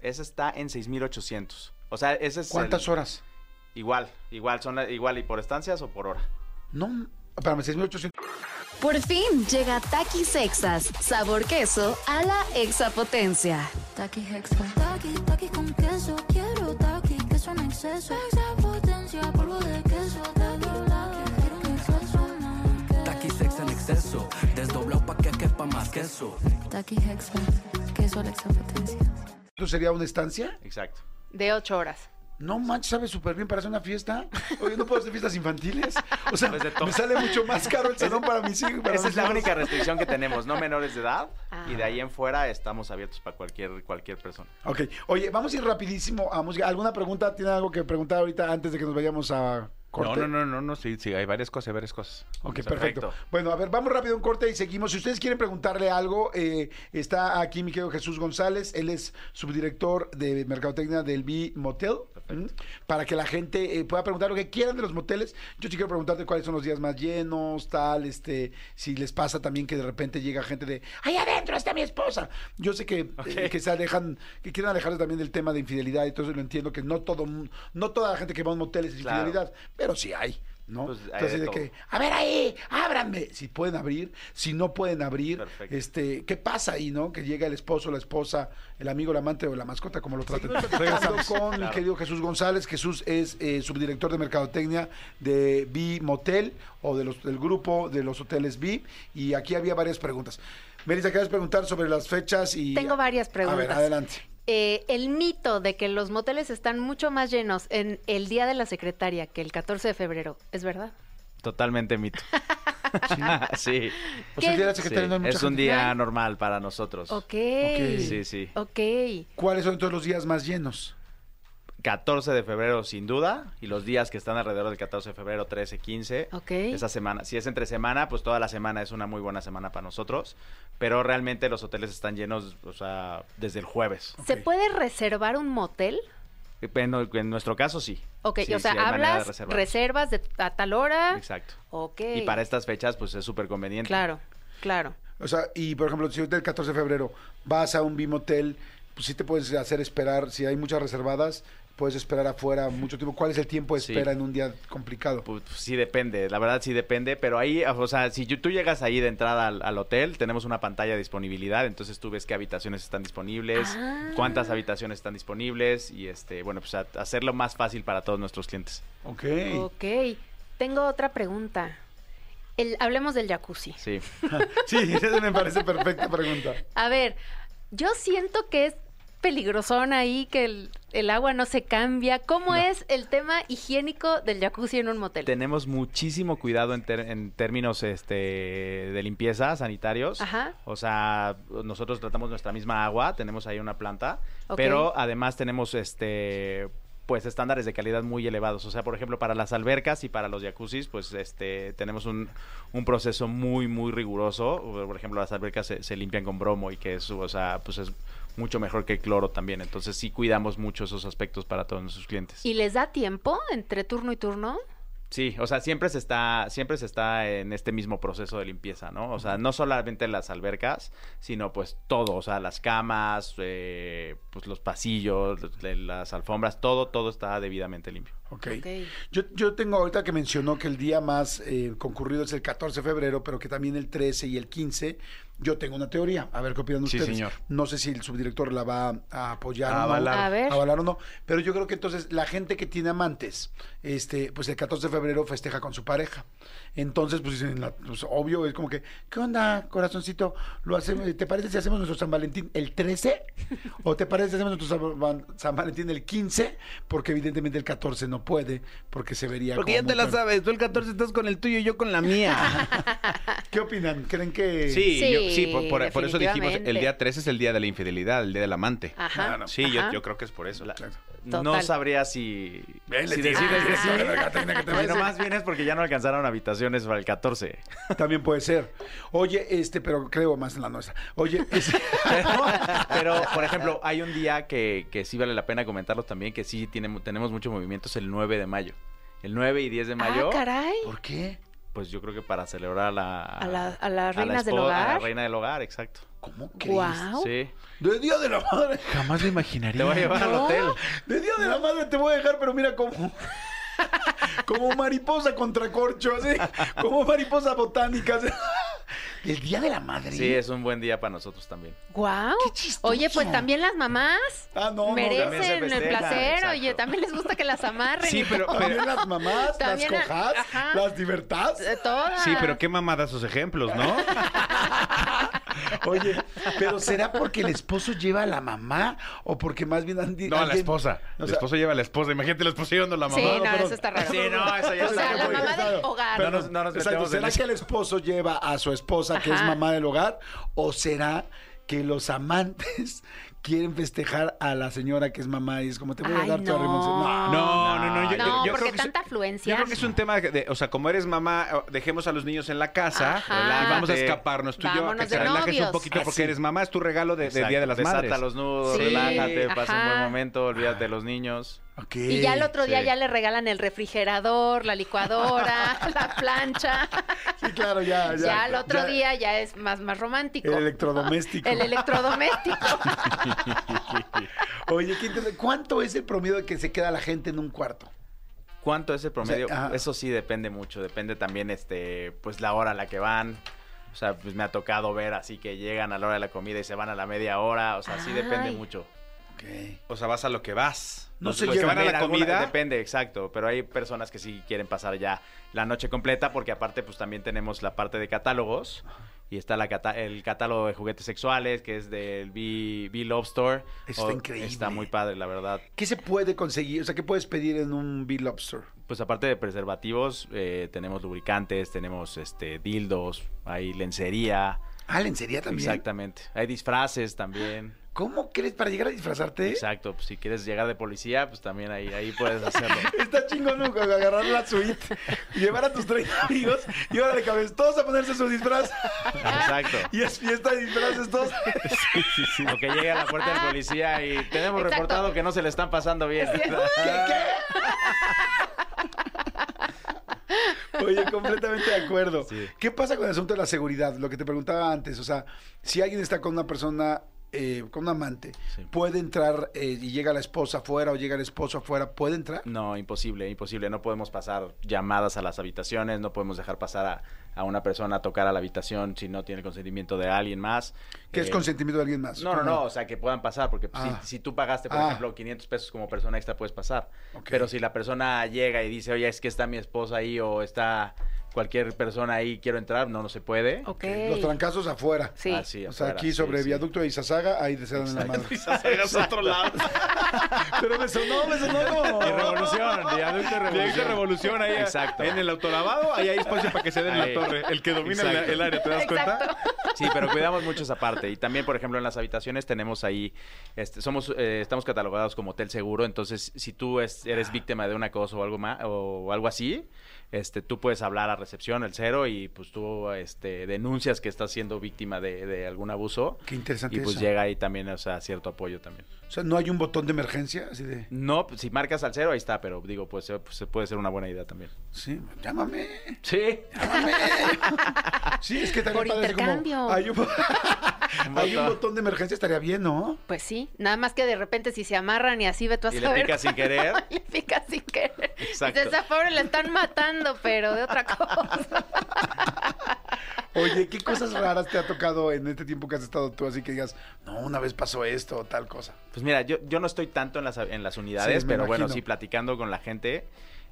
Ese está en 6800. O sea, ese es ¿Cuántas el- horas? Igual, igual son igual y por estancias o por hora. No, espérame, 6.800. Por fin llega Takis Exas, sabor queso a la exapotencia. Taki Hexa. Taki, taki con queso. Quiero taki, queso en exceso. Extra potencia, polvo de queso. Taki, taki, quiero un exceso más. Taqui sex en exceso, desdoblado pa' que quepa más queso. Taki Hexa. Queso a la extra potencia. ¿Esto sería una estancia? Exacto. De ocho horas. No manches, sabe súper bien para hacer una fiesta. Oye, ¿no puedo hacer fiestas infantiles? O sea, Pues me sale mucho más caro el salón para mis hijos. para Esa mis es la hijos. única restricción que tenemos, no menores de edad. Ah. Y de ahí en fuera estamos abiertos para cualquier, cualquier persona. Ok, oye, vamos a ir rapidísimo a música. ¿Alguna pregunta? ¿Tiene algo que preguntar ahorita antes de que nos vayamos a corte? No, no, no, no, no, sí, sí, hay varias cosas, hay varias cosas. Ok, Perfecto. perfecto. Bueno, a ver, vamos rápido a un corte y seguimos. Si ustedes quieren preguntarle algo, eh, está aquí mi querido Jesús González. Él es subdirector de Mercadotecnia del B Motel. Para que la gente eh, pueda preguntar lo que quieran de los moteles. Yo sí quiero preguntarte cuáles son los días más llenos, tal, este, si les pasa también que de repente llega gente de, ¡ahí adentro está mi esposa! Yo sé que, eh, que se alejan, que quieren alejarse también del tema de infidelidad, entonces lo entiendo que no todo, no toda la gente que va a un motel es Claro. infidelidad, pero sí hay. ¿No? Pues Entonces, de que, a ver ahí, ábranme. Si pueden abrir, si no pueden abrir, Perfecto. este, ¿qué pasa ahí, no? Que llega el esposo, la esposa, el amigo, el amante o la mascota, como lo traten. Regresando con el querido Jesús González. Jesús es eh, subdirector de mercadotecnia de B Motel o de los, del grupo de los hoteles B. Y aquí había varias preguntas. Melissa, ¿quieres preguntar sobre las fechas? y Tengo varias A preguntas. ver, adelante. Eh, el mito de que los moteles están mucho más llenos en el Día de la Secretaria que el 14 de febrero, ¿es verdad? Totalmente mito. sí. O sea, el día de la Sí, secretaria no hay mucha es un gente. día normal para nosotros. Ok. Sí, sí. Ok. ¿Cuáles son entonces los días más llenos? 14 de febrero sin duda y los días que están alrededor del 14 de febrero, 13, 15. Ok. Esa semana, si es entre semana, pues toda la semana es una muy buena semana para nosotros, pero realmente los hoteles están llenos, o sea, desde el jueves. ¿Se puede reservar un motel? En, en nuestro caso sí. Ok, Sí, o sea, sí de hablas, reservas de a tal hora. Exacto. Ok. Y para estas fechas, pues es súper conveniente. Claro, claro. O sea, y por ejemplo, si el 14 de febrero vas a un Bimotel, pues sí te puedes hacer esperar, si hay muchas reservadas, puedes esperar afuera mucho tiempo. ¿Cuál es el tiempo de Sí. espera en un día complicado? Pues sí depende, la verdad sí depende, pero ahí, o sea, si yo- tú llegas ahí de entrada al, al hotel, tenemos una pantalla de disponibilidad, entonces tú ves qué habitaciones están disponibles, Ah. cuántas habitaciones están disponibles y este, bueno, pues a- hacerlo más fácil para todos nuestros clientes. Ok. Ok. Tengo otra pregunta. El, hablemos del jacuzzi. Sí. Sí, esa me parece perfecta pregunta. A ver, yo siento que es peligrosón ahí, que el, el agua no se cambia. ¿Cómo es el tema higiénico del jacuzzi en un motel? Tenemos muchísimo cuidado en, ter- en términos este, de limpieza, sanitarios. Ajá. O sea, nosotros tratamos nuestra misma agua, tenemos ahí una planta, pero además tenemos este pues estándares de calidad muy elevados. O sea, por ejemplo, para las albercas y para los jacuzzis, pues este tenemos un, un proceso muy, muy riguroso. Por ejemplo, las albercas se, se limpian con bromo y que es, o sea, pues es mucho mejor que el cloro también. Entonces sí cuidamos mucho esos aspectos para todos nuestros clientes. ¿Y les da tiempo entre turno y turno? Sí, o sea, siempre se está, siempre se está en este mismo proceso de limpieza, ¿no? O sea, no solamente las albercas, sino pues todo, o sea, las camas, eh, pues los pasillos, de las alfombras, todo, todo está debidamente limpio. Ok. Ok. Yo, yo tengo ahorita que mencionó que el día más eh, concurrido es el 14 de febrero, pero que también el 13 y el 15. Yo tengo una teoría. A ver qué opinan Sí, ustedes. señor. No sé si el subdirector la va a apoyar A o no. avalar. A ver. avalar o no. Pero yo creo que entonces la gente que tiene amantes, este, pues el 14 de febrero festeja con su pareja. Entonces, pues dicen, pues, obvio, es como que, ¿qué onda, corazoncito? ¿Lo hacemos, ¿Te parece si hacemos nuestro San Valentín el 13? ¿O te parece si hacemos nuestro San, Valentín el 15? Porque evidentemente el 14 no puede, porque se vería Porque como ya te la sabes, tú el 14 estás con el tuyo y yo con la mía. ¿Qué opinan? ¿Creen que...? Sí, Sí, yo- sí por, por- por eso dijimos, el día 13 es el día de la infidelidad, el día del amante. Ajá. Sí, yo, ajá. yo creo que es por eso. Claro. No sabría si, Ven, si decirles que sí. Ah, Pero más bien es porque ya no alcanzaron habitaciones para el 14. También puede ser. Oye, este, pero creo más en la nuestra. Oye, es- Pero, por ejemplo, hay un día que, que sí vale la pena comentarlo también, que sí tiene, tenemos mucho movimiento, es el 9 de mayo. El 9 y 10 de mayo, Ah, caray. ¿por qué? Pues yo creo que para celebrar a la... A, la- a las a la reinas del espo- A la hogar. reina del hogar, exacto. ¿Cómo crees? Guau. Sí. De Día de la Madre. Jamás lo imaginaría. Te voy a llevar al hotel. De Día de la Madre te voy a dejar, pero mira cómo... Como mariposa contra corcho, así. Como mariposa botánica. así. El Día de la Madre. Sí, es un buen día para nosotros también. Guau. Qué chistoso. Oye, pues también las mamás Ah, no, no, merecen el placer. exacto. Oye, también les gusta que las amarren. Sí, pero-. También las mamás, También las cojas, las libertades. Eh, Todas. Sí, pero qué mamada sus ejemplos, ¿no? Oye, pero ¿será porque el esposo lleva a la mamá o porque más bien han di- No, a la esposa. o el sea, esposo lleva a la esposa. Imagínate la esposa llevando a la mamá. Sí, no, pero- eso está raro. Sí, no, eso ya O sea, está la muy- mamá del hogar. No nos- no nos metemos ¿Será que el esposo lleva a su esposa, que es mamá del hogar? ¿O será que los amantes quieren festejar a la señora que es mamá y es como te voy a Ay, dar tu no. arrimón. No, no, no. Yo, No, yo- yo porque creo que es- tanta Yo afluencia. creo que es un tema de, o sea, como eres mamá, dejemos a los niños en la casa Ajá. y vamos a escaparnos tú y yo, a que te relajes un poquito porque Así. eres mamá, es tu regalo de. Día de las Desata Madres. los nudos, Sí, relájate, pasa un buen momento, olvídate de los niños. Y ya el otro día sí. ya le regalan el refrigerador, la licuadora, la plancha. Sí, claro, ya, ya. Ya, el otro Ya, día ya es más, más romántico. El electrodoméstico. El electrodoméstico. Oye. ¿cuánto es el promedio de que se queda la gente en un cuarto? ¿Cuánto es el promedio? O sea, ajá. Eso sí depende mucho, depende también este pues la hora a la que van. O sea, pues me ha tocado ver así que llegan a la hora de la comida y se van a la media hora, o sea, sí depende Ay. mucho. O sea, vas a lo que vas. No se los que llevan van a la alguna- comida. Depende, exacto. Pero hay personas que sí quieren pasar ya la noche completa porque aparte pues también tenemos la parte de catálogos. Y está la cata- el catálogo de juguetes sexuales que es del B, B Love Store. Está increíble. Está muy padre, la verdad. ¿Qué se puede conseguir? O sea, ¿qué puedes pedir en un Big Lobster? Pues aparte de preservativos, eh, tenemos lubricantes, tenemos este dildos, hay lencería. Ah, lencería también. Exactamente. Hay disfraces también. ¿Cómo crees para llegar a disfrazarte? Exacto. Pues si quieres llegar de policía, pues también ahí, ahí puedes hacerlo. Está chingón agarrar la suite, llevar a tus 30 amigos y ahora de cabeza todos a ponerse su disfraz. Exacto. Y es fiesta de disfraces todos. O que llegue a la puerta del policía y tenemos Exacto. reportado que no se le están pasando bien. Oye, completamente de acuerdo. Sí. ¿Qué pasa con el asunto de la seguridad? Lo que te preguntaba antes. O sea, si alguien está con una persona, eh, con un amante, Sí. ¿puede entrar eh, y llega la esposa afuera o llega el esposo afuera? ¿Puede entrar? No, imposible, imposible. No podemos pasar llamadas a las habitaciones, no podemos dejar pasar a, a una persona a tocar a la habitación si no tiene el consentimiento de alguien más. ¿Qué es Eh, consentimiento de alguien más? No, no, no, o sea, que puedan pasar, porque Ah. si, si tú pagaste, por Ah. ejemplo, 500 pesos como persona extra, puedes pasar. Pero si la persona llega y dice, oye, es que está mi esposa ahí o está cualquier persona ahí, quiero entrar, no, no se puede. Los trancazos afuera. Sí. Así, O sea, afuera, aquí sobre sí, sí. viaducto de Izazaga, ahí se dan en la madre. Exacto. otro lado. Pero me sonó, me sonó como... Y revolución, viaducto de De ahí de revolución ahí Exacto. en el autolavado, ahí hay espacio para que se den en la torre. El que domina el, área, ¿te das cuenta? Sí, pero cuidamos mucho esa parte. Y también, por ejemplo, en las habitaciones tenemos ahí, este, somos, eh, estamos catalogados como hotel seguro. Entonces, si tú es- eres víctima de un acoso o algo más, o algo así, este, tú puedes hablar a recepción, el cero, y pues tú, este, denuncias que estás siendo víctima de, de algún abuso. Qué interesante Y pues eso. llega ahí también, o sea, cierto apoyo también. O sea, no hay un botón de emergencia, así de... No, pues, si marcas al cero, ahí está, pero digo, pues, pues puede ser una buena idea también. Sí, llámame. Sí. Llámame. Sí, es que también Por así como, intercambio. hay, un, hay un botón. de emergencia, estaría bien, ¿no? Pues sí, nada más que de repente si se amarran y así ve tú a Y le picas sin querer. le pica sin querer. Exacto. Esa pobre le están matando, pero de otra cosa. Oye, ¿qué cosas raras te ha tocado en este tiempo que has estado tú? Así que digas, no, una vez pasó esto o tal cosa. Pues mira, yo, yo no estoy tanto en las, en las unidades, Sí, pero bueno, sí, platicando con la gente,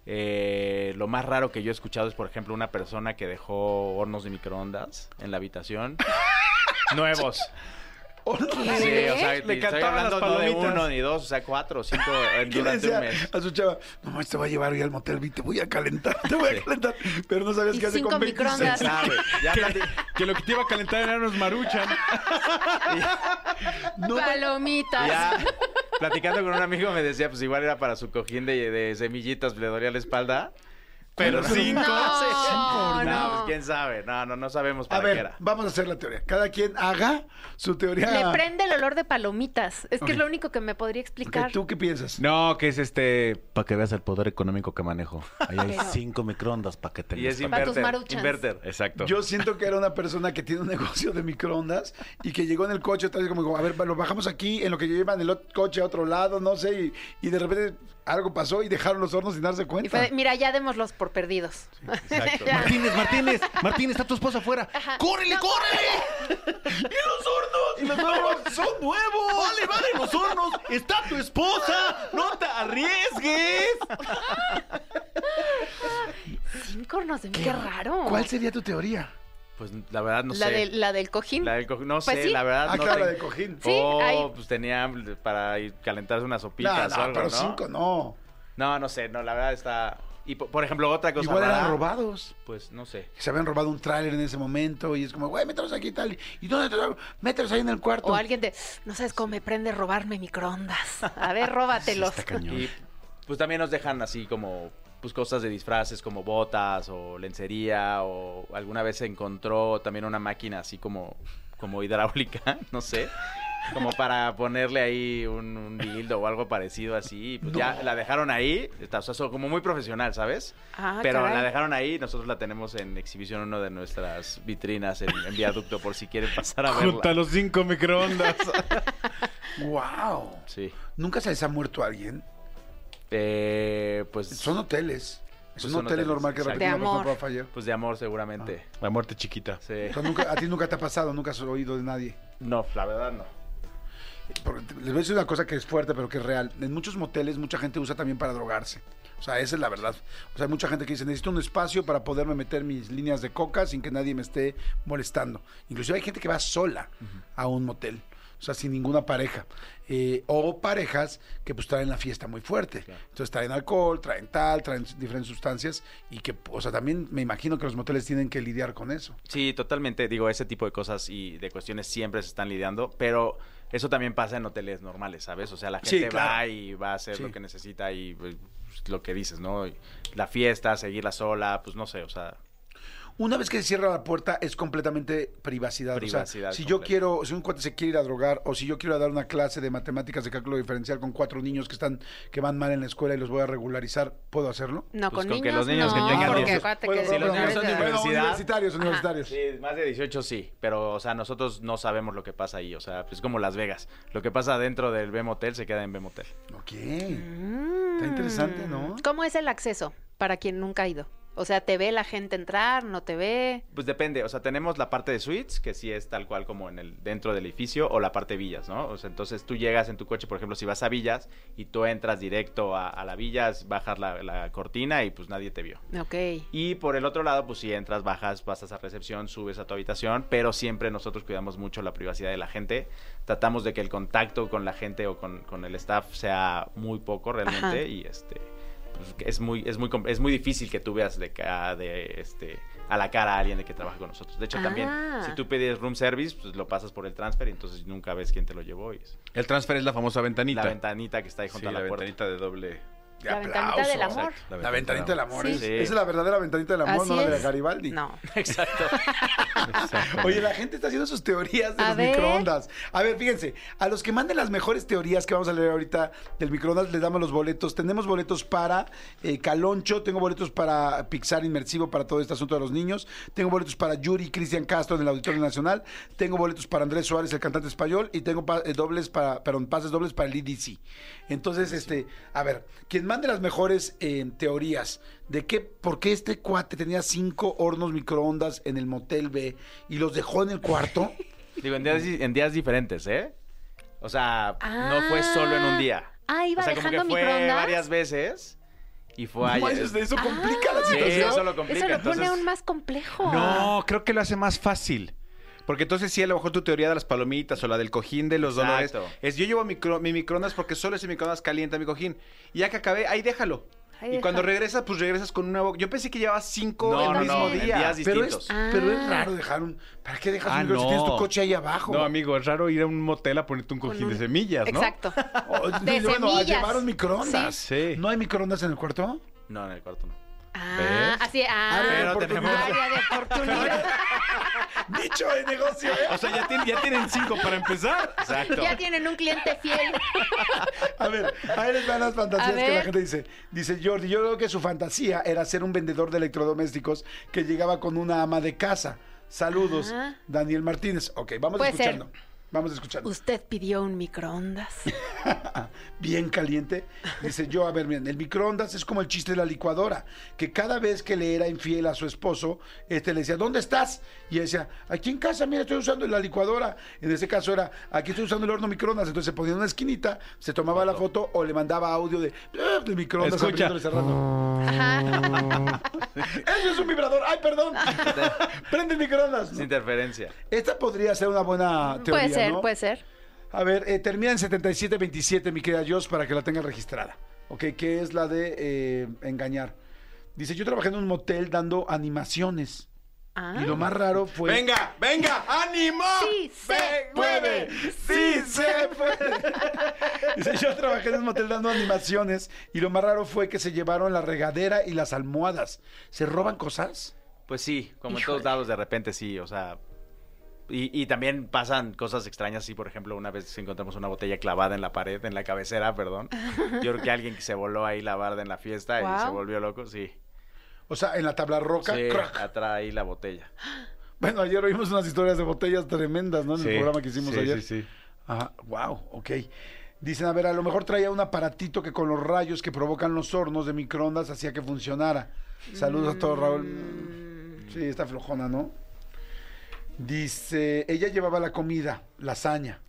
eh, lo más raro que yo he escuchado es, por ejemplo, una persona que dejó hornos de microondas en la habitación. Nuevos. Sí, o sea, Le estoy hablando no de palomitas. uno ni dos, o sea, cuatro o cinco eh, ¿Qué le durante un mes. a su chava? No, te va a llevar hoy al motel, vi, te voy a calentar, te voy a calentar. Pero no sabes Y qué hace cinco con 26. microondas. ¿Sabe? Ya Que lo que te iba a calentar eran unos maruchan. No, Palomitas. ya platicando con un amigo me decía, pues igual era para su cojín de, de semillitas, le dolía la espalda. Pero ¿Cuántos cinco. No, No, no. pues quién sabe. No, no, no sabemos a para qué ver, era. vamos a hacer la teoría. Cada quien haga su teoría. Le prende el olor de palomitas. Es que Ok. es lo único que me podría Ok, explicar. ¿Tú qué piensas? No, que es este. Para que veas el poder económico que manejo. Ahí hay Pero- cinco microondas para que tengas. Y es Para tus inverter. maruchans. Inverter. Exacto. Yo siento que era una persona que tiene un negocio de microondas y que llegó en el coche, tal vez como, a ver, lo bajamos aquí, en lo que llevan el ot- coche a otro lado, no sé, y, y de repente algo pasó y dejaron los hornos sin darse Y cuenta. fue de, mira, ya démoslos por perdidos. Exacto. Martínez, Martínez, Martínez, está tu esposa afuera. Ajá. ¡Córrele, No, córrele! ¡Y los hornos! ¡Y los hornos son nuevos! ¡Vale, vale, los hornos! ¡Está tu esposa! ¡No te arriesgues! Cinco hornos de qué raro. ¿Cuál sería tu teoría? Pues la verdad no la, sé. de- la del cojín. La del co- no Pues sé, sí. la verdad Ah, no claro, la tengo- de cojín. Sí, oh, hay- pues tenía para calentarse unas sopitas no, o algo, pero ¿no? cinco no. No, no sé, no, la verdad está Y po- por ejemplo, otra cosa Igual eran rara, robados. Pues no sé. Se habían robado un tráiler en ese momento y es como, güey, mételos aquí y tal. ¿Y dónde te lo- Mételos ahí en el cuarto. O alguien de, no sabes cómo me prende robarme microondas. A ver, róbatelos. Está cañón. Y pues también nos dejan así como pues cosas de disfraces como botas o lencería o alguna vez se encontró también una máquina así como como hidráulica, no sé, como para ponerle ahí un, un dildo o algo parecido así, y pues ya la dejaron ahí, está, o sea, so- como muy profesional, ¿sabes? Ah, Pero caray. la dejaron ahí, nosotros la tenemos en exhibición en una de nuestras vitrinas en, en viaducto por si quieren pasar a verla. los cinco microondas. ¡Wow! Sí. ¿Nunca se les ha muerto alguien? Eh, pues Son hoteles. Es Pues un son hotel es hoteles, normal que de repente una persona amor. pueda pues de amor seguramente. La muerte chiquita. Sí. O sea, nunca- a ti nunca te ha pasado, nunca has oído de nadie. No, la verdad no. Porque les voy a decir una cosa que es fuerte, pero que es real. En muchos moteles, mucha gente usa también para drogarse. O sea, esa es la verdad. O sea, hay mucha gente que dice, necesito un espacio para poderme meter mis líneas de coca sin que nadie me esté molestando. Inclusive hay gente que va sola a un motel. O sea, sin ninguna pareja. Eh, o parejas que pues traen la fiesta muy fuerte. Entonces traen alcohol, traen tal, traen diferentes sustancias. Y que, o sea, también me imagino que los moteles tienen que lidiar con eso. Sí, totalmente. Digo, ese tipo de cosas y de cuestiones siempre se están lidiando, pero eso también pasa en hoteles normales, ¿sabes? O sea, la Sí, gente claro. va y va a hacer Sí. lo que necesita y pues, lo que dices, ¿no? La fiesta, seguirla sola, pues no sé, o sea, Una vez que se cierra la puerta es completamente privacidad. O sea, Privacidad si yo quiero, si un cuate se quiere ir a drogar o si yo quiero dar una clase de matemáticas de cálculo diferencial con cuatro niños que están que van mal en la escuela y los voy a regularizar, ¿puedo hacerlo? No, Pues con, con que niños los niños que no, tengan porque 18. acuérdate Bueno, que si los niños son de bueno, universidad. universitarios, universitarios. sí, más de 18 sí, pero o sea, nosotros no sabemos lo que pasa ahí, o sea, pues como Las Vegas. Lo que pasa dentro del B Motel se queda en B Motel. Ok. Mm. Está interesante, ¿no? ¿Cómo es el acceso para quien nunca ha ido? O sea, ¿te ve la gente entrar? ¿No te ve? Pues depende, o sea, tenemos la parte de suites, que sí es tal cual como en el dentro del edificio, o la parte de villas, ¿no? O sea, entonces tú llegas en tu coche, por ejemplo, si vas a villas y tú entras directo a, a la villas, bajas la, la cortina y pues nadie te vio. Ok. Y por el otro lado, pues si entras, bajas, pasas a recepción, subes a tu habitación, pero siempre nosotros cuidamos mucho la privacidad de la gente. Tratamos de que el contacto con la gente o con, con el staff sea muy poco realmente Ajá. y este pues, es muy es muy com- es muy difícil que tú veas de ca- de este a la cara a alguien de que trabaja con nosotros. De hecho, también Ah. si tú pides room service, pues lo pasas por el transfer y entonces nunca ves quién te lo llevó y es El transfer es la famosa ventanita. la ventanita que está ahí Sí, junto la, a la, puerta. ventanita de doble. De La ventanita del aplauso. amor. Exacto. La ventanita del amor. Sí. Es, Sí. esa es la verdadera ventanita del amor, Así no la de es. Garibaldi. No. Exacto. Oye, la gente está haciendo sus teorías de A los ver. microondas. A ver, fíjense, a los que manden las mejores teorías que vamos a leer ahorita del microondas, les damos los boletos. Tenemos boletos para eh, Caloncho, tengo boletos para Pixar Inmersivo para todo este asunto de los niños, tengo boletos para Yuri y Cristian Castro en el Auditorio Nacional, tengo boletos para Andrés Suárez, el cantante español, y tengo pa- eh, dobles para, perdón, pases dobles para el IDC. Entonces, este, a ver, quien mande las mejores eh, teorías de qué, por qué este cuate tenía cinco hornos microondas en el motel B y los dejó en el cuarto. Digo, en días, en días diferentes, ¿eh? O sea, no fue solo en un día. Ah, iba o sea, como que dejando fue microondas. varias veces y fue No ayer. eso complica la Ah. Sí, situación. eso lo complica. Eso lo pone entonces, aún más complejo. No, creo que lo hace más fácil. Porque entonces sí, a lo mejor tu teoría de las palomitas o la del cojín de los Exacto. dolores es yo llevo micro- mi microondas porque solo ese microondas calienta mi cojín. Y ya que acabé, ahí déjalo. Ahí y cuando regresas, pues regresas con un nuevo. Yo pensé que llevaba cinco No, el no, mismo no, en día. días Pero es, distintos. Ah. pero es raro dejar un. ¿Para qué dejas Ah, un micro si no. tienes tu coche ahí abajo? No, amigo, es raro ir a un motel a ponerte un cojín un- de semillas, ¿no? Exacto. O- De bueno, a semillas. llevar un microondas. Sí. ¿No hay microondas en el cuarto? No, en el cuarto no. Ah, ¿Ves? así, ah. Área de Pero oportunidad. Área de oportunidad. Dicho de negocio, ¿eh? O sea, ya, tienen- ya tienen cinco para empezar. Exacto. Ya tienen un cliente fiel. A ver, ahí les van las fantasías A que la ver. gente dice. Dice Jordi, yo creo que su fantasía era ser un vendedor de electrodomésticos que llegaba con una ama de casa. Saludos, Ajá. Daniel Martínez. Ok, vamos Puede ser. Vamos escuchando. Usted pidió un microondas. Bien caliente. Dice yo, a ver, miren, el microondas es como el chiste de la licuadora, que cada vez que le era infiel a su esposo, este le decía, ¿dónde estás? Y él decía, aquí en casa, mira, estoy usando la licuadora. En ese caso era, aquí estoy usando el horno microondas. Entonces se ponía en una esquinita, se tomaba la foto o le mandaba audio de, "Ah, del microondas Escucha. abriendo y cerrando. Eso es un vibrador. Ay, perdón. Prende el microondas. Es interferencia. Esta podría ser una buena teoría, puede ser, ¿no? puede ser. A ver, eh, termina en 7727, mi querida Jos, para que la tenga registrada. Ok, que es la de eh, engañar. Dice, yo trabajé en un motel dando animaciones. Ah. Y lo más raro fue... Venga, venga, ánimo. Sí se puede. ¡Sí se puede! Dice, yo trabajé en un motel dando animaciones y lo más raro fue que se llevaron la regadera y las almohadas. ¿Se roban cosas? Pues sí, como en Híjole. todos lados de repente sí, o sea. Y, y también pasan cosas extrañas, sí, por ejemplo, una vez encontramos una botella clavada en la pared, en la cabecera, perdón. Yo creo que alguien que se voló ahí la barda en la fiesta y se volvió loco, sí. O sea, en la tabla roca. Sí, ahí la botella. Bueno, ayer oímos unas historias de botellas tremendas, ¿no? En el programa que hicimos sí, ayer. sí, sí. Ajá, wow, ok. Dicen, a ver, a lo mejor traía un aparatito que con los rayos que provocan los hornos de microondas hacía que funcionara. Saludos a todos, Raúl. Sí, está flojona, ¿no? Dice, ella llevaba la comida, lasaña,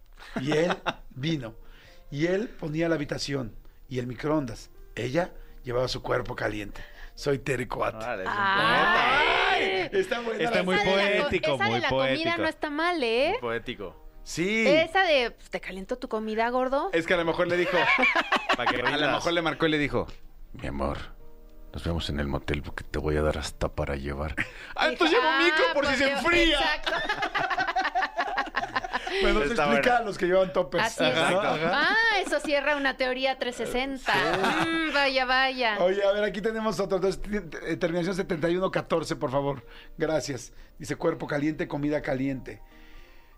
y él vino. Y él ponía la habitación y el microondas. Ella llevaba su cuerpo caliente. Soy Tere Coat. Órale, es un Ay. Está buena Está la- muy Esa de la poético, esa muy de la comida poético. no está mal, ¿eh? poeta, poético. Sí. Esa de, pues, ¿te calentó tu comida, gordo? Es que a lo mejor le dijo, a lo mejor le marcó y le dijo, mi amor, nos vemos en el motel porque te voy a dar hasta para llevar. Ah, entonces llevo Ah, micro por si se enfría. Exacto. Bueno, se explica buena. a los que llevan toppers. Así es. Ajá. Ah, eso cierra una teoría 360. Mm, vaya, vaya. Oye, a ver, aquí tenemos otro. Eh, terminación 7114, por favor. Gracias. Dice cuerpo caliente, comida caliente.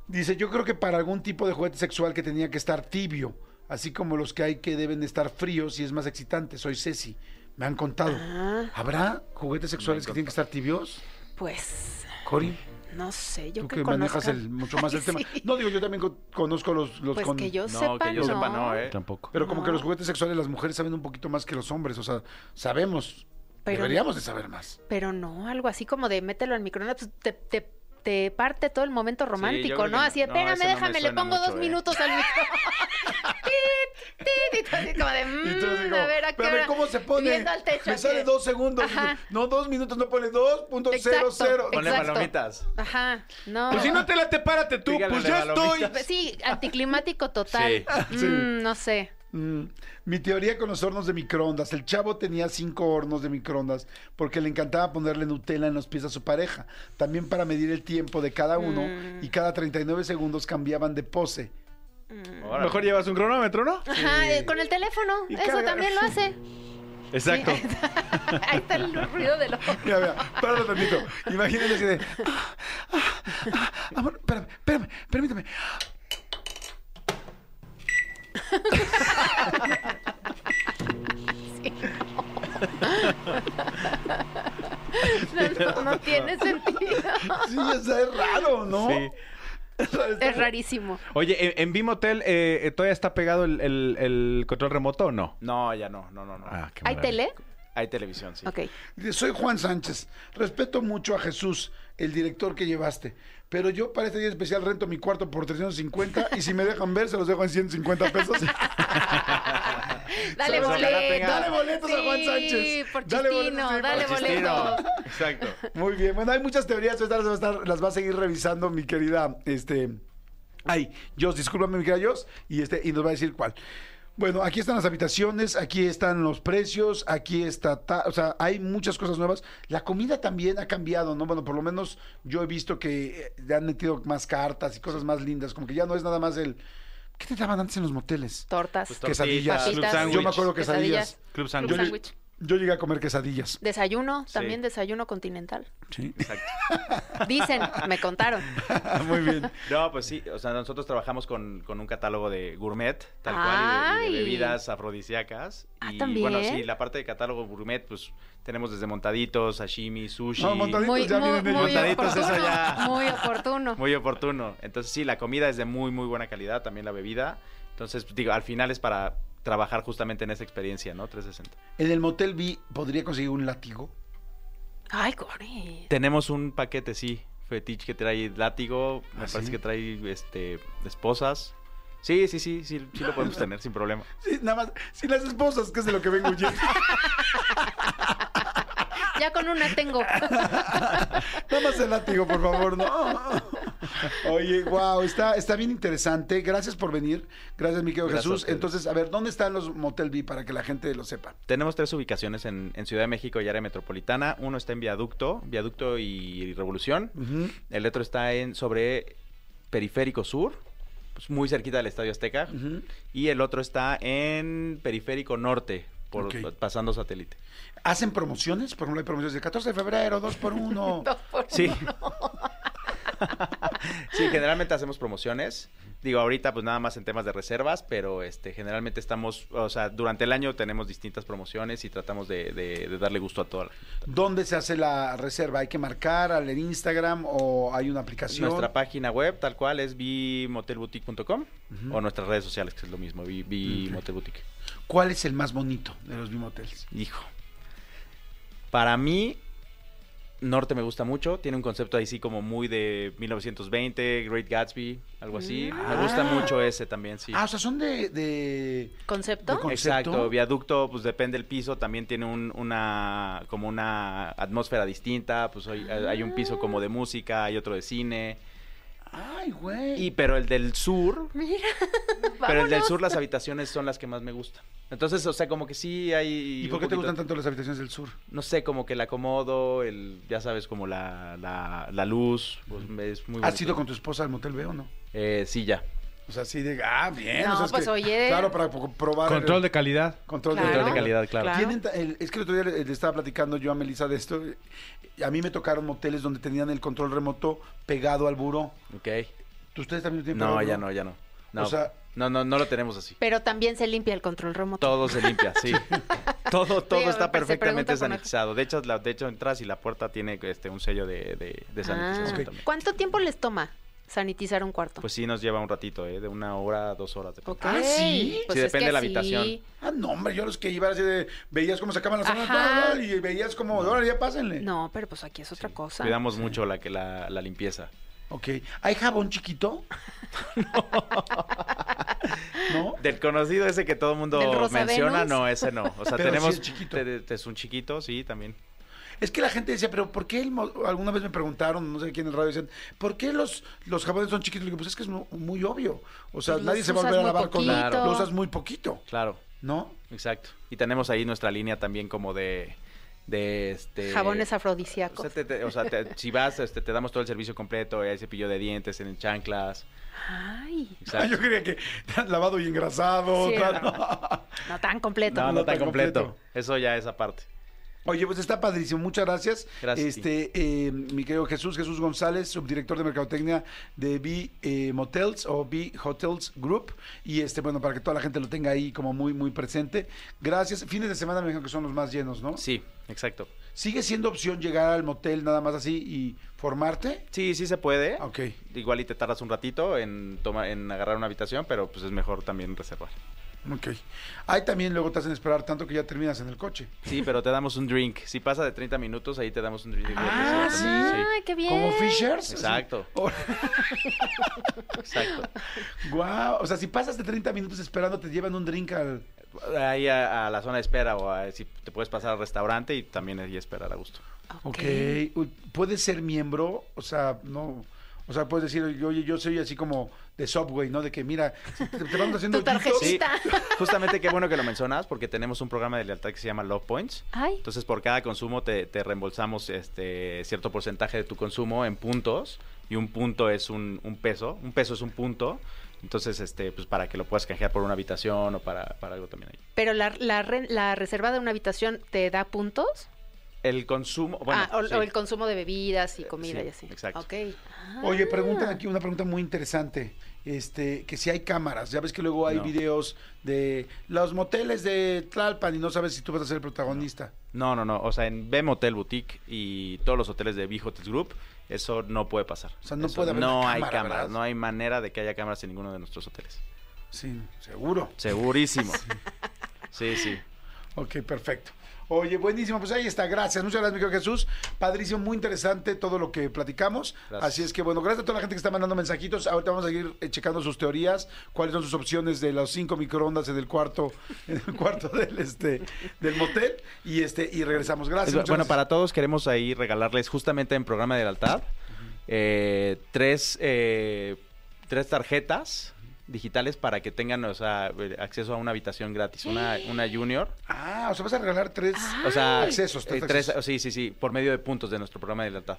Dice, yo creo que para algún tipo de juguete sexual que tenía que estar tibio, así como los que hay que deben estar fríos y es más excitante. Soy Ceci. Me han contado. Ah. ¿Habrá juguetes sexuales que tienen que estar tibios? Pues, Cori, no sé, yo tú que, que manejas conozca. el, mucho más el tema. Sí. No, digo, yo también co- conozco los, los Pues con- que yo No, sepa, que yo no. sepa, no, ¿eh? Tampoco. Pero como que los juguetes sexuales las mujeres saben un poquito más que los hombres, o sea, sabemos. Pero- deberíamos de saber más. Pero no, algo así como de mételo al microondas, pues te, te, te parte todo el momento romántico, ¿no? Así de, no, espérame, no déjame, le pongo mucho, dos ¿eh? minutos al microondas. tit, tit, y tú así como de, tú "Mm, como, a ver, ¿a qué pero a ver, hora?" ¿cómo se pone? Viendo al techo. Me sale dos segundos. Ajá. No, dos minutos, no pone 2.00. Exacto. Ponle palomitas. Ajá, no. Pues si no te late, párate tú, Dígale pues ya estoy. Sí, anticlimático total. Sí. Sí. Mm, no sé. Mm, Mi teoría con los hornos de microondas. El chavo tenía cinco hornos de microondas porque le encantaba ponerle Nutella en los pies a su pareja. También para medir el tiempo de cada uno Mm. y cada 39 segundos cambiaban de pose. Órale. Mejor llevas un cronómetro, ¿no? Ajá, eh, con el teléfono. Y Eso carga- también lo hace. Exacto. Ahí está el ruido de los. Mira, mira, páralo tantito. Imagínate así de. "Ah, ah, ah, amor, espérame, espérame, permítame. No, no, no tiene sentido. Sí, o sea, es raro, ¿no? Sí. Es rarísimo. Oye, ¿en, en Bimotel eh, eh, todavía está pegado el, el- el control remoto o no? No, ya no, no, no, no. Ah, qué ¿Hay tele? Hay televisión, sí. Ok. Dice, Soy Juan Sánchez. Respeto mucho a Jesús, el director que llevaste. Pero yo para este día especial rento mi cuarto por 350 y si me dejan ver, se los dejo en 150 pesos. Dale boleto. Dale boletos a Juan Sí, Sánchez. por Dale chistino, boletos, sí, dale por boleto. Exacto. Muy bien, bueno, hay muchas teorías, estas las va a, estar- las va a seguir revisando mi querida, este, ay, Jos, discúlpame mi querida Jos, y este, y nos va a decir cuál. Bueno, aquí están las habitaciones, aquí están los precios, aquí está, ta- o sea, hay muchas cosas nuevas. La comida también ha cambiado, ¿no? Bueno, por lo menos yo he visto que eh, le han metido más cartas y cosas más lindas, como que ya no es nada más el... ¿Qué te daban antes en los moteles? Tortas. Pues Quesadillas. Papitas. sándwich. Yo me acuerdo quesadillas. Quesadillas. Club sándwich. Yo, llegué a comer quesadillas. Desayuno, Sí. también desayuno continental. Sí. Dicen, me contaron. Muy bien. No, pues sí, o sea, nosotros trabajamos con, con un catálogo de gourmet, tal cual, y de- y de, Ay. bebidas afrodisíacas. Ah, y ¿también? bueno, sí, la parte de catálogo gourmet, pues tenemos desde montaditos, sashimi, sushi. No, montaditos Muy, ya muy, vienen ellos. muy Montaditos, eso oportuno. ya. Muy oportuno. Muy oportuno. Entonces, sí, la comida es de muy, muy buena calidad, también la bebida. Entonces, digo, al final es para trabajar justamente en esa experiencia, ¿no? 360. En el motel vi, ¿podría conseguir un látigo? Ay, Corey. Tenemos un paquete, sí, fetiche que trae látigo, me ¿Ah, parece sí? que trae este esposas. Sí, sí, sí, sí, sí lo podemos tener sin problema. Sí, nada más, sin las esposas, que es de lo que vengo huyendo. Ya con una tengo. Nada más el látigo, por favor, no. Oye, wow, está, está bien interesante. Gracias por venir. Gracias, mi querido a Jesús. Entonces, a ver, ¿dónde están los Motel B para que la gente lo sepa? Tenemos tres ubicaciones en, en Ciudad de México y área metropolitana. Uno está en Viaducto, Viaducto y Revolución. El otro está en sobre Periférico Sur, pues, muy cerquita del Estadio Azteca. Y el otro está en Periférico Norte, por, pasando satélite. ¿Hacen promociones? Por ejemplo, hay promociones de 14 de febrero, 2 por 1. Sí. Sí, generalmente hacemos promociones. Digo, ahorita pues nada más en temas de reservas, pero este generalmente estamos, o sea, durante el año tenemos distintas promociones y tratamos de, de- de darle gusto a toda la ¿Dónde se hace la reserva? ¿Hay que marcar al Instagram o hay una aplicación? Nuestra página web, tal cual, es bimotelboutique.com o nuestras redes sociales, que es lo mismo, Bi- bimotelboutique. ¿Cuál es el más bonito de los B-Motels? Hijo. Para mí, Norte me gusta mucho. Tiene un concepto así como muy de 1920, Great Gatsby, algo así. Me gusta Ah. mucho ese también, sí. Ah, o sea, son de... de... ¿Concepto? de Exacto, viaducto, pues depende del piso, también tiene un- una como una atmósfera distinta, pues hay, hay un piso como de música, hay otro de cine, Ay, güey. y pero el del sur, Mira. pero el del sur las habitaciones son las que más me gustan. Entonces, o sea, como que sí hay ¿Y por qué te gustan tanto las habitaciones del sur? No sé, como que el acomodo, el, ya sabes, como la, la, la luz, pues, es muy ¿Has bonito. ido con tu esposa al Motel B o no? Eh, sí, ya. O sea, sí de... Ah, bien. No, o sea, es pues, que- oye. Claro, para probar... Control de calidad. Control Claro. de, Control de calidad, claro. Claro. El- es que el otro día le, le estaba platicando yo a Melissa de esto. A mí me tocaron moteles donde tenían el control remoto pegado al buró. Ok. ¿Ustedes también tienen No, ya no, ya no. No, O sea- no, no, no lo tenemos así. Pero también se limpia el control remoto. Todo se limpia, sí. todo todo Sí, está perfectamente sanitizado. De hecho, la, de hecho, entras y la puerta tiene este un sello de, de, de sanitización Ah, también. ¿Cuánto tiempo les toma sanitizar un cuarto? Pues sí nos lleva un ratito, ¿eh? De una hora a dos horas. depende. Ok. Ah, ¿sí? Pues Sí, depende de la sí. habitación. Ah, no, hombre, yo los que iba así de... Veías cómo sacaban las zonas Ajá. y veías como... Ahora ya pásenle. No, pero pues aquí es otra cosa. Cuidamos mucho la, que la, la limpieza. Ok. ¿Hay jabón chiquito? no. Del conocido ese que todo el mundo ¿Del Rosa menciona, Venus? no, ese no. O sea, Pero tenemos... es chiquito. te- te- es un chiquito, sí, también. Es que la gente decía, pero ¿por qué el mo- alguna vez me preguntaron, no sé quién en el radio, decían, ¿por qué los, los jabones son chiquitos? Le digo, pues es que es mu- muy, obvio. O sea, Pues nadie se va a volver a lavar con. Lo usas muy poquito, Claro, ¿no? exacto. Y tenemos ahí nuestra línea también como de... de este Jabones O afrodisíacos. sea, te- te- o sea, te- si vas, este, te damos todo el servicio completo, hay cepillo de dientes, en chanclas. Ay, Exacto. Yo creía que lavado y engrasado. Sí, tal. no tan completo. No, no no tan tan completo. completo. Eso ya es aparte. Oye, pues está padrísimo, muchas gracias. Gracias Este, eh, mi querido Jesús, Jesús González, subdirector de mercadotecnia de B eh, Motels o B Hotels Group. Y este, bueno, para que toda la gente lo tenga ahí como muy, muy presente. Gracias. Fines de semana me dijeron que son los más llenos, ¿no? Sí, exacto. ¿Sigue siendo opción llegar al motel nada más así y formarte? Sí, sí se puede. Ok. Igual y te tardas un ratito en, toma, en agarrar una habitación, pero pues es mejor también reservar. Ok. Ahí también luego te hacen esperar tanto que ya terminas en el coche. Sí, pero te damos un drink. Si pasa de 30 minutos, ahí te damos un drink. Ah, también, Ay, qué bien. ¿Como Fishers? Exacto. Exacto. guau. O sea, si pasas de 30 minutos esperando, te llevan un drink al... Ahí a, a la zona de espera o a- si te puedes pasar al restaurante y también ahí esperar a gusto. Ok. Uy, ¿Puedes ser miembro? O sea, no... O sea, puedes decir, oye, yo soy así como de Subway, ¿no? De que, mira, te, te vamos haciendo Tu Sí, tarjetita. justamente qué bueno que lo mencionas porque tenemos un programa de lealtad que se llama Love Points. Ay, Entonces, por cada consumo te, te reembolsamos este cierto porcentaje de tu consumo en puntos y un punto es un, un peso, un peso es un punto. Entonces, este, pues para que lo puedas canjear por una habitación o para, para algo también ahí. pero la, la, re- la reserva de una habitación te da puntos. El consumo, bueno, ah, o, sí. o el consumo de bebidas y comida sí, y así. exacto. Ok. Ah. Oye, preguntan aquí una pregunta muy interesante. Este, que si hay cámaras, ya ves que luego hay No. videos de los moteles de Tlalpan y no sabes si tú vas a ser el protagonista. No, no, no. O sea, en B Motel Boutique y todos los hoteles de B Hotels Group, eso no puede pasar. O sea, no Eso puede haber No hay cámara, cámaras, ¿verdad? no hay manera de que haya cámaras en ninguno de nuestros hoteles. Sí, seguro. Segurísimo. Sí, sí. Ok, perfecto. Oye, buenísimo, pues ahí está, gracias, muchas gracias, mi Jesús. Padrísimo, muy interesante todo lo que platicamos. Gracias. Así es que, bueno, gracias a toda la gente que está mandando mensajitos. Ahorita vamos a seguir eh, checando sus teorías, cuáles son sus opciones de los cinco microondas en el cuarto, en el cuarto del este del motel. Y este, y regresamos. Gracias. Bueno, gracias. para todos queremos ahí regalarles justamente en programa de lealtad eh, tres, eh, tres tarjetas digitales para que tengan o sea, eh, acceso a una habitación gratis, una, una junior. Ah, o sea, vas a regalar tres O sea, accesos. eh, tres tres, accesos. sí, sí, sí, por medio de puntos de nuestro programa de lealtad.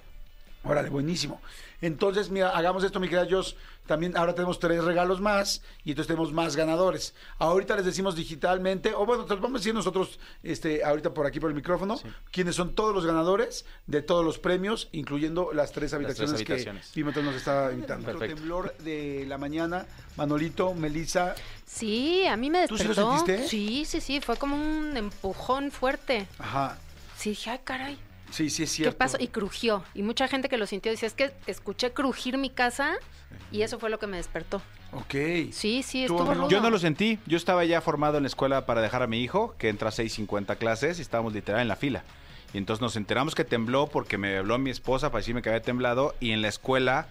Órale, buenísimo. Entonces, mira, hagamos esto, mi querida Jos. También ahora tenemos tres regalos más y entonces tenemos más ganadores. Ahorita les decimos digitalmente, o bueno, te los vamos a decir nosotros, este, ahorita por aquí por el micrófono, quiénes son todos los ganadores de todos los premios, incluyendo las tres habitaciones, habitaciones. que Pimentel nos está invitando. Perfecto. temblor de la mañana, Manolito, Melissa, Sí, a mí me ¿Tú sí lo despertó. sentiste? Sí, sí, sí, fue como un empujón fuerte. ajá, Sí, dije, ay, caray. Sí, sí es ¿Qué cierto. pasó? Y crujió. Y mucha gente que lo sintió dice, es que escuché crujir mi casa y eso fue lo que me despertó. Ok. Sí, sí, ¿Tú, estuvo rudo. Yo no lo sentí. Yo estaba ya formado en la escuela para dejar a mi hijo, que entra a 6.50 clases, y estábamos literal en la fila. Y entonces nos enteramos que tembló porque me habló mi esposa para decirme que había temblado, y en la escuela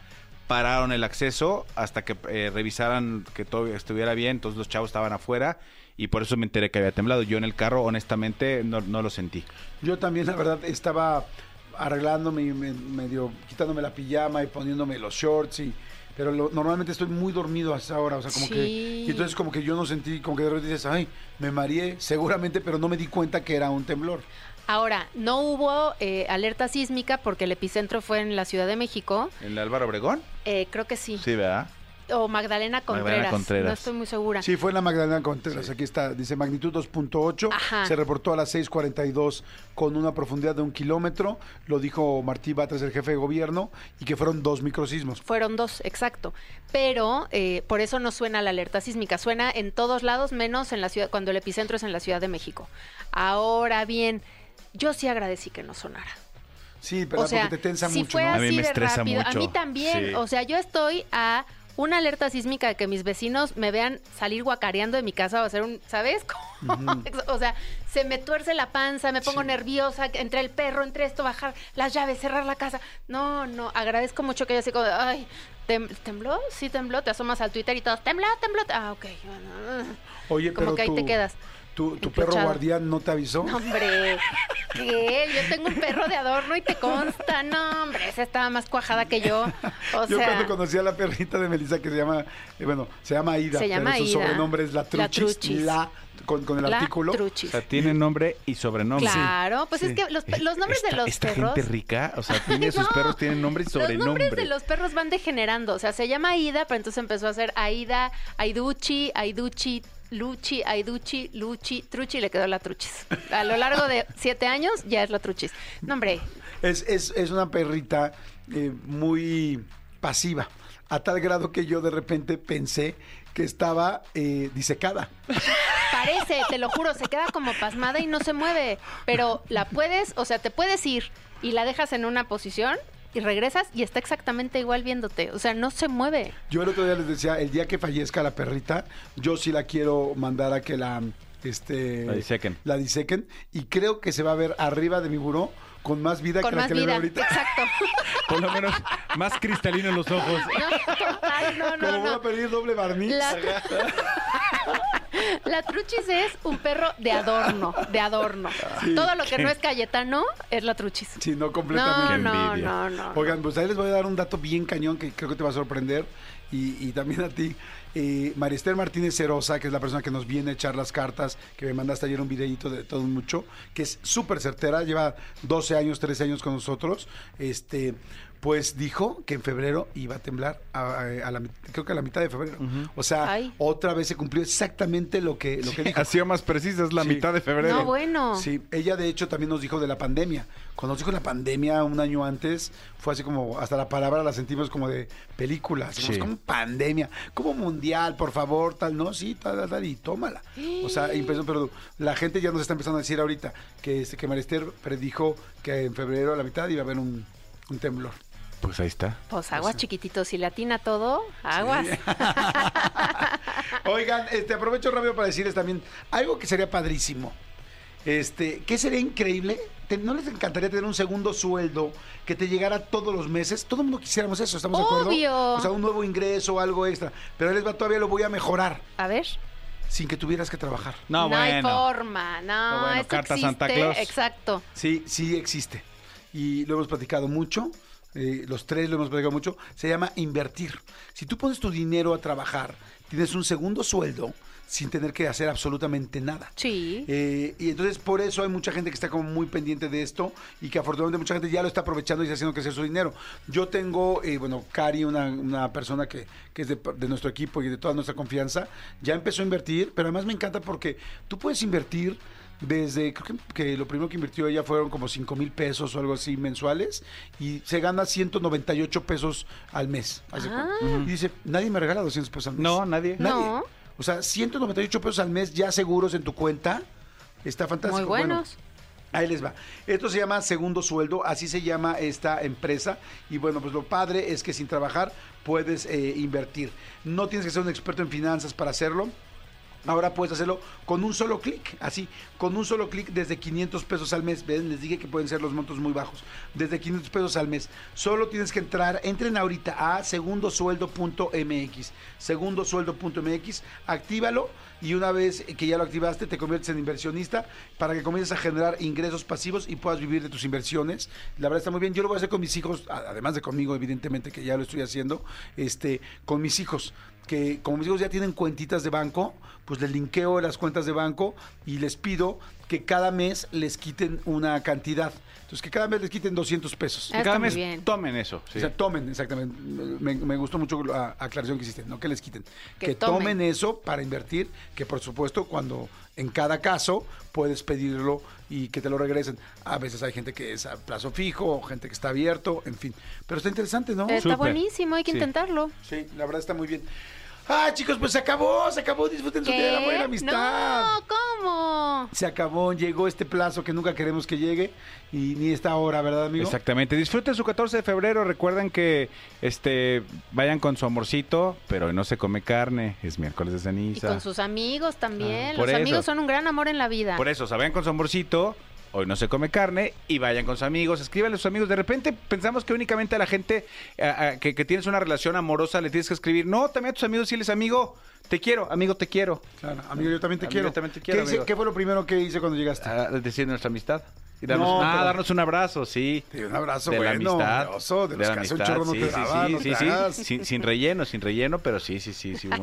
pararon el acceso hasta que eh, revisaran que todo estuviera bien. Entonces los chavos estaban afuera, y por eso me enteré que había temblado. Yo en el carro, honestamente, no, no lo sentí. Yo también, la verdad, estaba arreglándome y me- medio quitándome la pijama y poniéndome los shorts y pero lo- normalmente estoy muy dormido a esa hora, o sea, como que Sí. y entonces como que yo no sentí, como que de repente dices, ay, me mareé, seguramente, pero no me di cuenta que era un temblor. Ahora, no hubo eh, alerta sísmica porque el epicentro fue en la Ciudad de México. ¿En el Álvaro Obregón? Eh, creo que sí. Sí, ¿verdad? O Magdalena Contreras. Contreras. No estoy muy segura. Sí, fue en la Magdalena Contreras, aquí está, dice magnitud 2.8, Ajá. se reportó a las 6.42 con una profundidad de un kilómetro, lo dijo Martí Batres, el jefe de gobierno, y que fueron dos microsismos. Fueron dos, exacto. Pero eh, por eso no suena la alerta sísmica. Suena en todos lados, menos en la ciudad, cuando el epicentro es en la Ciudad de México. Ahora bien, yo sí agradecí que no sonara. Sí, pero o sea, porque te tensa si mucho, fue ¿no? A mí me de estresa rápido, a mucho. mí también. Sí. O sea, yo estoy a una alerta sísmica de que mis vecinos me vean salir guacareando de mi casa o hacer un, ¿sabes? Como- o sea, se me tuerce la panza, me pongo nerviosa, entre el perro, entre esto, bajar las llaves, cerrar la casa. No, no, agradezco mucho que yo así como, ay, ¿tem- ¿tembló? Sí, tembló. Te asomas al Twitter y todos, tembló, tembló. Ah, ok. bueno, Oye, como pero que ahí tú- te quedas. ¿Tu, tu perro guardián no te avisó? No, hombre, ¿qué? Yo tengo un perro de adorno y te consta. No, hombre, esa estaba más cuajada que yo. O Yo sea, cuando conocí a la perrita de Melissa que se llama, eh, bueno, se llama Aida, Se llama pero su sobrenombre es la La Truchis, Truchis. la, con, con el la artículo. O truchis. sea, tiene nombre y sobrenombre. Claro, pues sí. es que los, los nombres esta, de los esta perros. gente rica, o sea, tiene sus perros tienen nombre y Los sobrenombre. nombres de los perros van degenerando. O sea, se llama Aida, pero entonces empezó a ser Aida, Aiduchi, Aiduchi, Luchi, Aiduchi, Luchi, Truchi, le quedó la Truchis. A lo largo de siete años ya es la Truchis. No, hombre, Es, es, es una perrita eh, muy pasiva, a tal grado que yo de repente pensé que estaba eh, disecada. Parece, te lo juro, se queda como pasmada y no se mueve. Pero la puedes, o sea, te puedes ir y la dejas en una posición y regresas y está exactamente igual viéndote. O sea, no se mueve. Yo el otro día les decía, el día que fallezca la perrita, yo sí la quiero mandar a que la... Este, La disequen. la disequen, y creo que se va a ver arriba de mi buró con más vida Con que la más que le veo vida. ahorita. Exacto. Por lo menos más cristalino en los ojos. No, total, no, Como no, voy a no. pedir doble barniz. La, la truchis es un perro de adorno, de adorno. Todo lo que no es Cayetano es la truchis. Sí, no No, completamente. no, envidia. no, no. Oigan, pues ahí les voy a dar un dato bien cañón que creo que te va a sorprender y, y también a ti. Eh, Marister Martínez Cerosa, que es la persona que nos viene a echar las cartas, que me mandaste ayer un videito de todo mucho, que es súper certera, lleva 12 años, 13 años con nosotros, este, pues dijo que en febrero iba a temblar, a, a- a la, creo que a la mitad de febrero. O sea, Ay. otra vez se cumplió exactamente lo que, lo que dijo. Ha sido más precisa, es la Sí. mitad de febrero. No, bueno. Sí, ella de hecho también nos dijo de la pandemia. Cuando nos dijo la pandemia un año antes, fue así como, hasta la palabra la sentimos como de película, así como, Sí. como pandemia, como mundial, por favor, tal, no, sí, tal, tal, tal, y tómala. O sea, empezó, pero la gente ya nos está empezando a decir ahorita que, este, que Marister predijo que en febrero a la mitad iba a haber un, un temblor. Pues ahí está. Pues aguas chiquititos, si le atina todo, aguas. Oigan, este, aprovecho rápido para decirles también algo que sería padrísimo. Este, ¿qué sería increíble? Te- ¿No les encantaría tener un segundo sueldo que te llegara todos los meses? Todo el mundo quisiéramos eso, ¿estamos de acuerdo? O sea, un nuevo ingreso, algo extra. Pero les va, todavía lo voy a mejorar A ver. sin que tuvieras que trabajar. No, hay bueno. forma, no, No, bueno, carta existe, Santa Claus. exacto. Sí, sí existe. Y lo hemos platicado mucho. Eh, los tres lo hemos platicado mucho, se llama invertir. Si tú pones tu dinero a trabajar, tienes un segundo sueldo sin tener que hacer absolutamente nada. Sí. Eh, y entonces por eso hay mucha gente que está como muy pendiente de esto y que afortunadamente mucha gente ya lo está aprovechando y está haciendo crecer su dinero. Yo tengo, eh, bueno, Cari, una, una persona que, que es de, de nuestro equipo y de toda nuestra confianza, ya empezó a invertir, pero además me encanta porque tú puedes invertir desde, creo que, que lo primero que invirtió ella fueron como 5 mil pesos o algo así mensuales y se gana 198 pesos al mes. Ah. Y dice, nadie me regala 200 pesos al mes. No, nadie. Nadie. No. O sea, 198 pesos al mes ya seguros en tu cuenta. Está fantástico. Muy Bueno, buenos. Ahí les va. Esto se llama segundo sueldo, así se llama esta empresa. Y bueno, pues lo padre es que sin trabajar puedes eh, invertir. No tienes que ser un experto en finanzas para hacerlo. Ahora puedes hacerlo con un solo clic, así, con un solo clic desde 500 pesos al mes. ¿Ven? Les dije que pueden ser los montos muy bajos. Desde 500 pesos al mes. Solo tienes que entrar, entren ahorita a segundosueldo.mx. Segundosueldo.mx, actívalo y una vez que ya lo activaste te conviertes en inversionista para que comiences a generar ingresos pasivos y puedas vivir de tus inversiones. La verdad está muy bien. Yo lo voy a hacer con mis hijos, además de conmigo, evidentemente que ya lo estoy haciendo, este, con mis hijos que como mis hijos ya tienen cuentitas de banco, pues les linkeo las cuentas de banco y les pido que cada mes les quiten una cantidad. Entonces, que cada mes les quiten 200 pesos. Ah, Cada mes bien. tomen eso. sí. O sea, tomen, exactamente. Me, me gustó mucho la aclaración que hiciste, no que les quiten. Que Que, tomen. tomen. eso para invertir, que por supuesto cuando en cada caso puedes pedirlo y que te lo regresen. A veces hay gente que es a plazo fijo, gente que está abierto, en fin. Pero está interesante, ¿no? Está buenísimo, hay que Sí. intentarlo. Sí, la verdad está muy bien. Ah, chicos, pues se acabó, se acabó. Disfruten su día del amor y la amistad. No, ¿cómo? Se acabó, llegó este plazo que nunca queremos que llegue y ni esta hora, ¿verdad, amigo? Exactamente. Disfruten su 14 de febrero. Recuerden que este vayan con su amorcito, pero hoy no se come carne. Es miércoles de Y ceniza. con sus amigos también. Ah, Los eso. amigos son un gran amor en la vida. Por eso, o sea, vayan con su amorcito. Hoy no se come carne y vayan con sus amigos, escríbanle a sus amigos. De repente pensamos que únicamente a la gente eh, que, que tienes una relación amorosa le tienes que escribir. No, también a tus amigos decirles, amigo, te quiero, amigo, te quiero. Claro, amigo, yo también te Amigo, quiero. yo también te quiero, ¿Qué, hice- amigo. qué fue lo primero que hice cuando llegaste? Ah, decir nuestra amistad. Y darnos, No, ah, pero- darnos un abrazo, sí. Un abrazo de la bueno, amistad. oso, de los la amistad, chorro no sí, te sí, daba, sí, no sí, te sí. hagas. Sin, sin relleno, sin relleno, pero sí, sí, sí, sí, buen,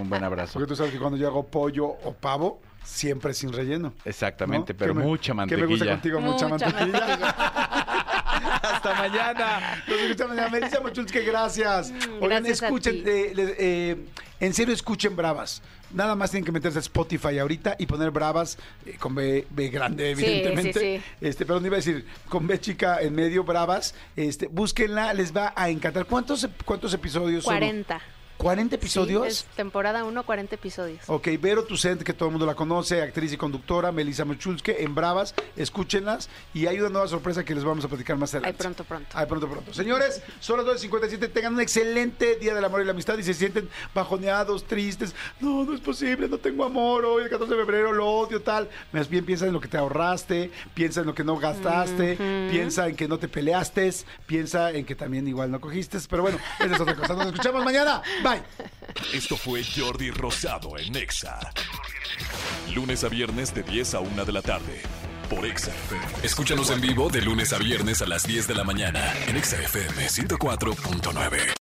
un buen abrazo. Porque tú sabes que cuando yo hago pollo o pavo, siempre sin relleno. Exactamente, ¿no? pero ¿Qué me- mucha ¿Qué me mantequilla. gusta contigo? Mucha, Mucha mantequilla. Hasta mañana. Nos escuchamos mañana. Melissa Mochulske, gracias. Oigan, Mm, gracias a escuchen, ti. eh, les- eh, en serio, escuchen Bravas. Nada más tienen que meterse a Spotify ahorita y poner Bravas eh, con B, B grande, Sí, evidentemente. sí, sí. Este, perdón, iba a decir con B chica en medio, Bravas. Este, búsquenla, les va a encantar. ¿Cuántos, cuántos episodios son? 40. ¿40 Sí, episodios? es temporada 1, 40 episodios. Ok, Vero Tucent, que todo el mundo la conoce, actriz y conductora, Melissa Mochulske, en Bravas, escúchenlas y hay una nueva sorpresa que les vamos a platicar más Ay, adelante. pronto, pronto. Ay, pronto, pronto. Señores, son las 2.57, tengan un excelente Día del Amor y la Amistad y se sienten bajoneados, tristes. No, no es posible, no tengo amor, hoy el 14 de febrero lo odio, tal. Más bien piensa en lo que te ahorraste, piensa en lo que no gastaste, piensa en que no te peleaste, piensa en que también igual no cogiste, pero bueno, esa es otra cosa. Nos escuchamos mañana. Bye. Esto fue Jordi Rosado en Exa. Lunes a viernes de 10 a 1 de la tarde. Por Exa FM. Escúchanos en vivo de lunes a viernes a las 10 de la mañana en Exa FM 104.9.